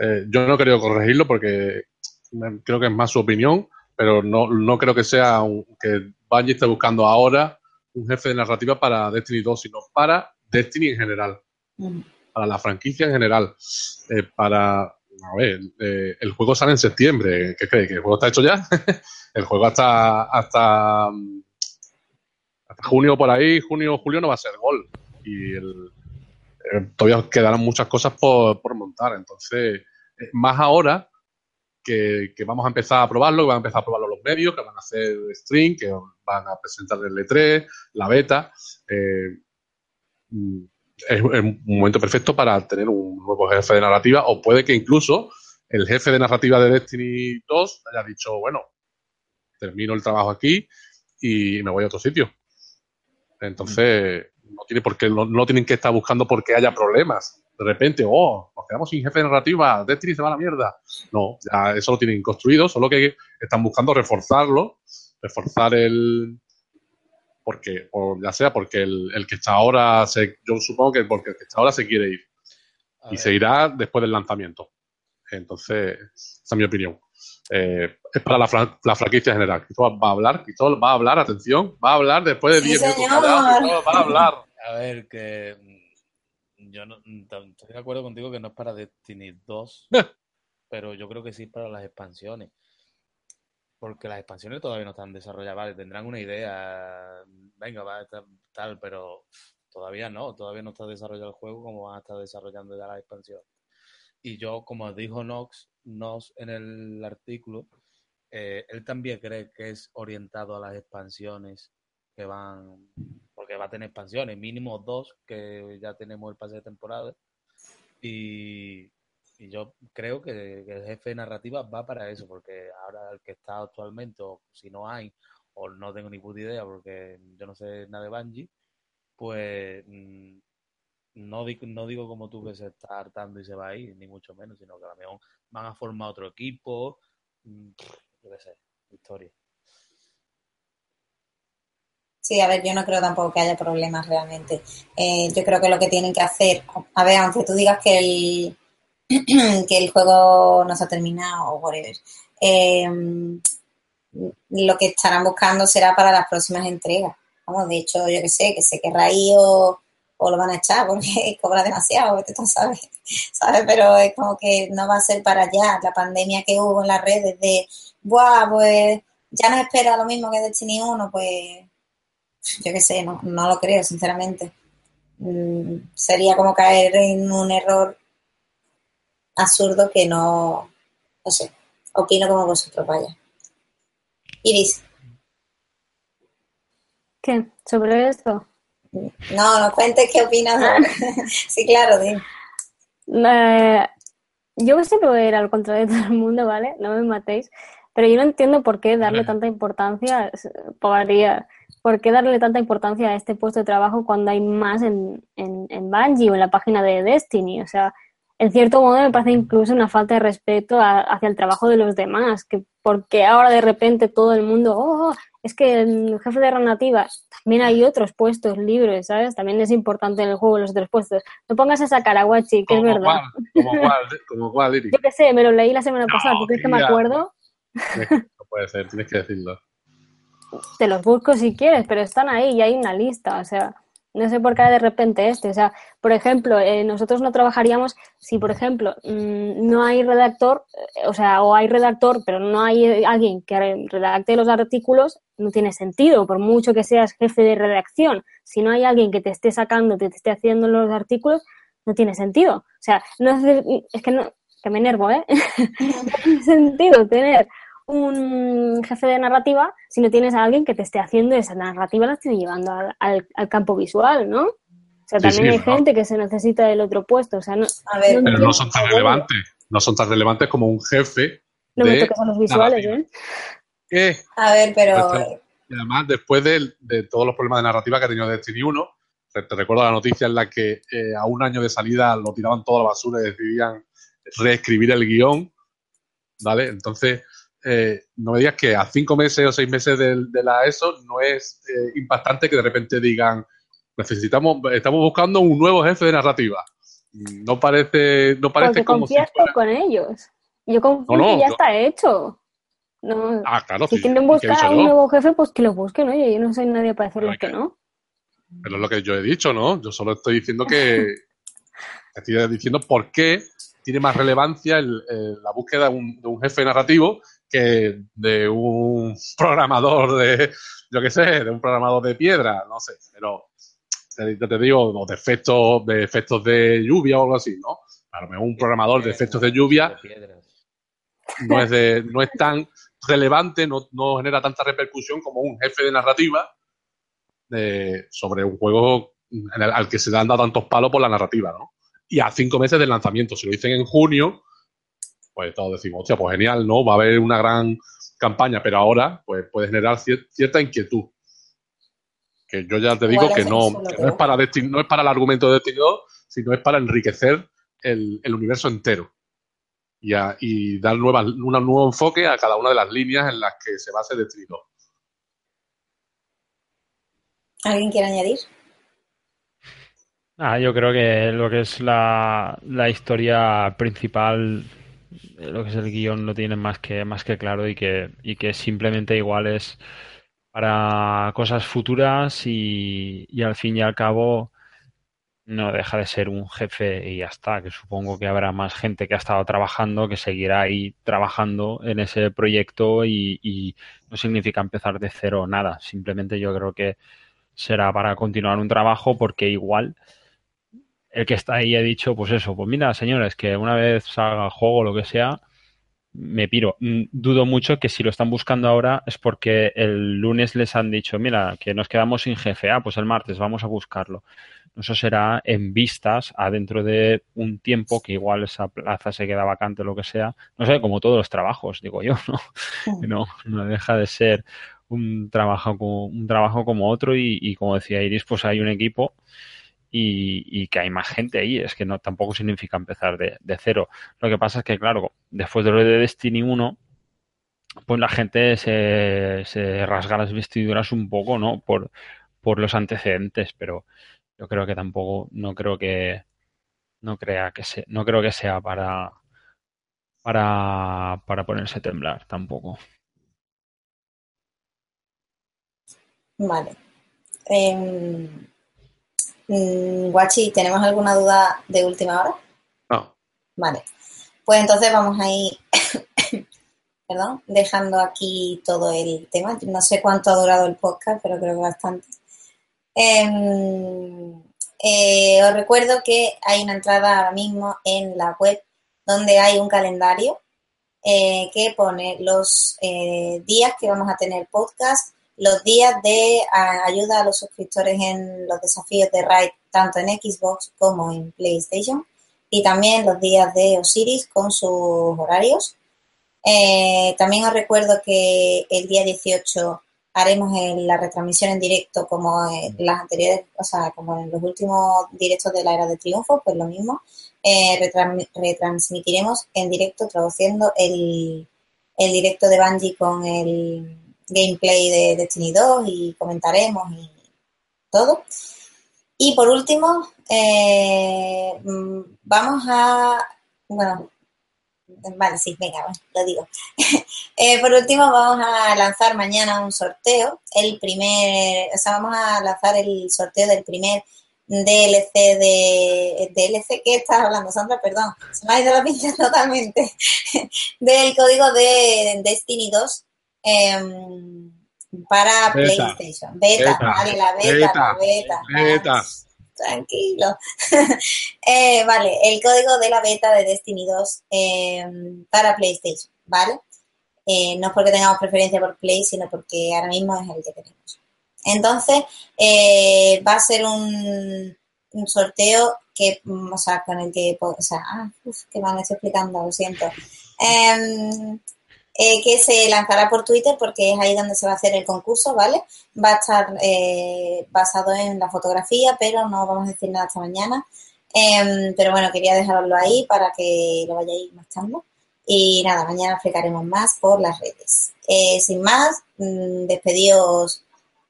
S4: Eh, yo no creo corregirlo porque creo que es más su opinión, pero no, creo que sea que Bungie esté buscando ahora un jefe de narrativa para Destiny 2, sino para Destiny en general, para la franquicia en general, para, a ver, eh, el juego sale en septiembre, ¿qué crees? ¿Que el juego está hecho ya? [laughs] el juego hasta, hasta junio por ahí, junio julio no va a ser gol. Y el, eh, todavía quedarán muchas cosas por, por montar. Entonces, más ahora que, que, vamos a empezar a probarlo, que van a empezar a probarlo los medios, que van a hacer stream, que van a presentar el E3, la beta. Eh, Mm, es un momento perfecto para tener un nuevo jefe de narrativa o puede que incluso el jefe de narrativa de Destiny 2 haya dicho, bueno, termino el trabajo aquí y me voy a otro sitio. Entonces, no tiene por qué, no, tienen que estar buscando porque haya problemas. De repente, oh, nos quedamos sin jefe de narrativa, Destiny se va a la mierda. No, ya eso lo tienen construido, solo que están buscando reforzarlo, reforzar el, porque, o ya sea porque el, que está ahora, se, yo supongo que porque el que está ahora se quiere ir. y se irá después del lanzamiento. Entonces, esa es mi opinión. Eh, es para la, franquicia general. Cristóbal va a hablar, Cristóbal va a hablar, atención, va a hablar después de 10 minutos. Va a hablar.
S3: A ver, que mm, yo no, mm, estoy de acuerdo contigo que no es para Destiny 2, [laughs] pero yo creo que sí para las expansiones porque las expansiones todavía no están desarrolladas, vale, tendrán una idea, venga, va a estar tal, pero todavía no, todavía no está desarrollado el juego como van a estar desarrollando ya la expansión. Y yo, como dijo Nox, Nox en el artículo, eh, él también cree que es orientado a las expansiones que van, porque va a tener expansiones, mínimo dos, que ya tenemos el pase de temporada, y y yo creo que, el jefe de narrativa va para eso, porque ahora el que está actualmente, o si no hay, o no tengo ni puta idea, porque yo no sé nada de Bungie, pues mm, no, digo, no digo como tú que se está hartando y se va a ir, ni mucho menos, sino que a lo mejor van a formar otro equipo, mm, yo qué sé, historia.
S1: Sí, a ver, yo no creo tampoco que haya problemas realmente. Eh, yo creo que lo que tienen que hacer, a ver, aunque tú digas que el, [clears throat] que el juego no se ha terminado o whatever. Em, lo que estarán buscando será para las próximas entregas. Vamos, de hecho, yo que sé, que sé que Raío o lo van a echar porque [laughs] cobra demasiado, [laughs] ¿sabes? Pero es como que no va a ser para allá. La pandemia que hubo en las redes de, ¡buah! Pues ya no espera lo mismo que Destiny 1, pues yo qué sé, no, no lo creo, sinceramente. Mm, sería como caer en un error absurdo que no, no sé, opino como vosotros, vaya. Iris.
S5: ¿Qué? ¿Sobre esto?
S1: No, no cuentes qué opinas. Ah. [laughs] sí, claro.
S5: Eh, yo siempre voy a ir al contra de todo el mundo, ¿vale? No me matéis. Pero yo no entiendo por qué darle tanta importancia, podría, por qué darle tanta importancia a este puesto de trabajo cuando hay más en, en, en Bungie o en la página de Destiny. O sea, en cierto modo me parece incluso una falta de respeto hacia el trabajo de los demás, que porque ahora de repente todo el mundo, oh, es que el jefe de narrativa, también hay otros puestos libres, ¿sabes? También es importante en el juego los otros puestos. No pongas esa cara, guachi, que es verdad.
S4: como cuál, [laughs] como cuál,
S5: Yo qué sé, me lo leí la semana pasada, ¿tú crees que me acuerdo?
S4: No puede ser, tienes que decirlo.
S5: Te los busco si quieres, pero están ahí y hay una lista, o sea, no sé por qué de repente este. O sea, por ejemplo, eh, nosotros no trabajaríamos si, por ejemplo, mm, no hay redactor, eh, o sea, o hay redactor, pero no hay alguien que redacte los artículos, no tiene sentido, por mucho que seas jefe de redacción. Si no hay alguien que te esté sacando, te esté haciendo los artículos, no tiene sentido. O sea, no es, es que no, que me enervo, ¿eh? [laughs] no tiene sentido tener un jefe de narrativa si no tienes a alguien que te esté haciendo esa narrativa, la esté llevando al, campo visual, ¿no? O sea, también hay gente que se necesita del otro puesto. O sea, no,
S4: pero no son tan relevantes. No son tan relevantes como un jefe.
S5: No me toques a los visuales, ¿eh?
S4: ¿Qué?
S1: A ver, pero.
S4: Y además, después de, todos los problemas de narrativa que ha tenido Destiny 1, te, recuerdo la noticia en la que eh, a un año de salida lo tiraban toda la basura y decidían reescribir el guion. ¿Vale? Entonces, eh, no me digas que a cinco meses o seis meses de, la ESO no es eh, impactante que de repente digan necesitamos, estamos buscando un nuevo jefe de narrativa. No parece, no parece como
S5: si con ellos. Yo confío que ya está hecho. No,
S4: ah, claro,
S5: si quieren buscar un nuevo jefe, pues que lo busquen, oye, yo no soy nadie para decirles que, no.
S4: Pero es lo que yo he dicho, ¿no? Yo solo estoy diciendo que [laughs] estoy diciendo por qué tiene más relevancia la búsqueda de un, de un, jefe narrativo que de un programador de, yo qué sé, de un programador de piedra, no sé, pero yo te digo, de efectos, de efectos de lluvia o algo así, ¿no? A lo mejor un programador de efectos de lluvia no es, de, no es tan relevante, no, no genera tanta repercusión como un jefe de narrativa de, sobre un juego al que se le han dado tantos palos por la narrativa, ¿no? Y a cinco meses del lanzamiento, si lo dicen en junio, pues todos decimos, hostia, pues genial, ¿no? Va a haber una gran campaña, pero ahora pues puede generar cierta inquietud. Que yo ya te digo que no, no, es para no es para el argumento de Destiny 2, sino es para enriquecer el, universo entero y, y dar nueva, un nuevo enfoque a cada una de las líneas en las que se base Destiny 2.
S1: ¿Alguien quiere añadir?
S2: Ah, yo creo que lo que es la, la historia principal lo que es el guion lo tienen más que, más que claro y que, y que simplemente igual es para cosas futuras y, y al fin y al cabo no deja de ser un jefe y ya está, que supongo que habrá más gente que ha estado trabajando, que seguirá ahí trabajando en ese proyecto y, no significa empezar de cero nada, simplemente yo creo que será para continuar un trabajo porque igual el que está ahí ha dicho, pues eso, pues mira, señores, que una vez salga el juego o lo que sea, me piro. Mm, dudo mucho que si lo están buscando ahora es porque el lunes les han dicho, mira, que nos quedamos sin jefe, ah, pues el martes vamos a buscarlo. Eso será en vistas a dentro de un tiempo que igual esa plaza se queda vacante o lo que sea. No sé, como todos los trabajos, digo yo, ¿no? [laughs] No, no deja de ser un trabajo como, un trabajo como otro y, y como decía Iris, pues hay un equipo y, que hay más gente ahí. Es que no tampoco significa empezar de, cero. Lo que pasa es que, claro, después de lo de Destiny 1, pues la gente se, rasga las vestiduras un poco, ¿no? Por, por los antecedentes, pero yo creo que tampoco, no creo que, no crea que se, no creo que sea para, para, para ponerse a temblar tampoco.
S1: Vale. Em, Guachi, ¿tenemos alguna duda de última hora?
S4: No.
S1: Vale. Pues entonces vamos a ir, [coughs] perdón, dejando aquí todo el tema. No sé cuánto ha durado el podcast, pero creo que bastante. Em, eh, os recuerdo que hay una entrada ahora mismo en la web donde hay un calendario eh, que pone los eh, días que vamos a tener podcast, los días de ayuda a los suscriptores en los desafíos de Raid, tanto en Xbox como en PlayStation, y también los días de Osiris con sus horarios. Eh, también os recuerdo que el día 18 haremos la retransmisión en directo como en las anteriores, o sea, como en los últimos directos de la Era de Triunfo, pues lo mismo. Eh, retransmitiremos en directo traduciendo el, el directo de Bungie con el gameplay de Destiny 2 y comentaremos y todo. Y por último, eh, mm, vamos a, bueno, vale, sí, venga, lo digo. [laughs] Eh, por último, vamos a lanzar mañana un sorteo, el primer, o sea, vamos a lanzar el sorteo del primer DLC de DLC ¿qué estás hablando, Sandra? Perdón, se me ha ido la pinta [laughs] totalmente. del código de Destiny 2 em, para PlayStation. Beta, vale, la beta, la beta. beta. tranquilo. [laughs] eh, vale, el código de la beta de Destiny 2 em, para PlayStation, ¿vale? Eh, no es porque tengamos preferencia por Play, sino porque ahora mismo es el que tenemos. Entonces, eh, va a ser un, un, sorteo que, mm, o sea, con el que, o sea, ah, uf, que me estoy explicando, lo siento. Eh, que se lanzará por Twitter porque es ahí donde se va a hacer el concurso, ¿vale? Va a estar eh, basado en la fotografía, pero no vamos a decir nada hasta mañana. Em, pero bueno, quería dejarlo ahí para que lo vayáis mostrando. Y nada, mañana explicaremos más por las redes. Eh, sin más, mmm, despedidos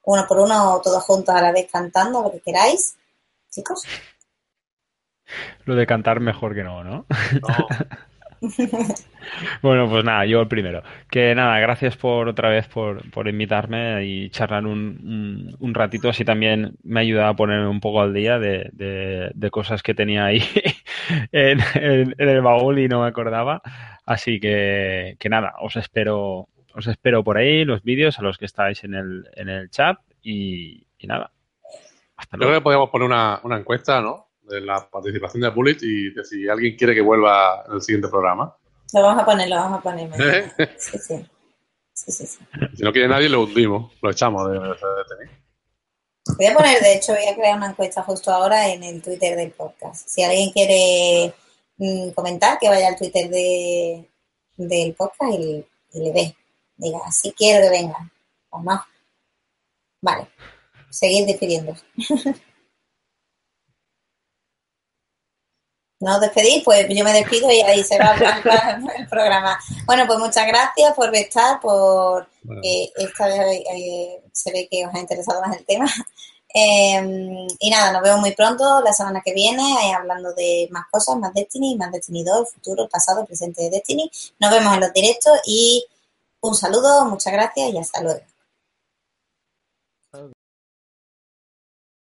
S1: uno por uno, todos juntos a la vez cantando lo que queráis. Chicos.
S2: Lo de cantar mejor que no, ¿no? No. [laughs] [laughs] bueno, pues nada, yo el primero. Que nada, gracias por otra vez por, por invitarme y charlar un, un, ratito. Así también me ayuda a ponerme un poco al día de, de, de cosas que tenía ahí [laughs] en, en, en, el baúl y no me acordaba. Así que, que nada, os espero, os espero por ahí, los vídeos a los que estáis en el, en el chat y, y nada.
S4: Hasta luego. Yo creo que podríamos poner una, una encuesta, ¿no? De la participación de Bullet y de si alguien quiere que vuelva en el siguiente programa.
S1: Lo vamos a poner, lo vamos a poner. Sí, sí.
S4: Sí, sí, sí. Si no quiere nadie, lo hundimos, lo echamos de, de, de,
S1: Voy a poner, de hecho, voy a crear una encuesta justo ahora en el Twitter del podcast. Si alguien quiere mmm, comentar, que vaya al Twitter de, del podcast y, y le ve. Diga, si quiero que venga. O no. Vale. Seguid despidiendo. [laughs] no os despedís, pues yo me despido y ahí se va [laughs] el programa. Bueno, pues muchas gracias por estar, por bueno. eh, esta vez eh, se ve que os ha interesado más el tema. [laughs] Eh, y nada, nos vemos muy pronto la semana que viene, eh, hablando de más cosas, más Destiny, más Destiny 2, el futuro, el pasado, el presente de Destiny. Nos vemos en los directos y un saludo, muchas gracias y hasta luego.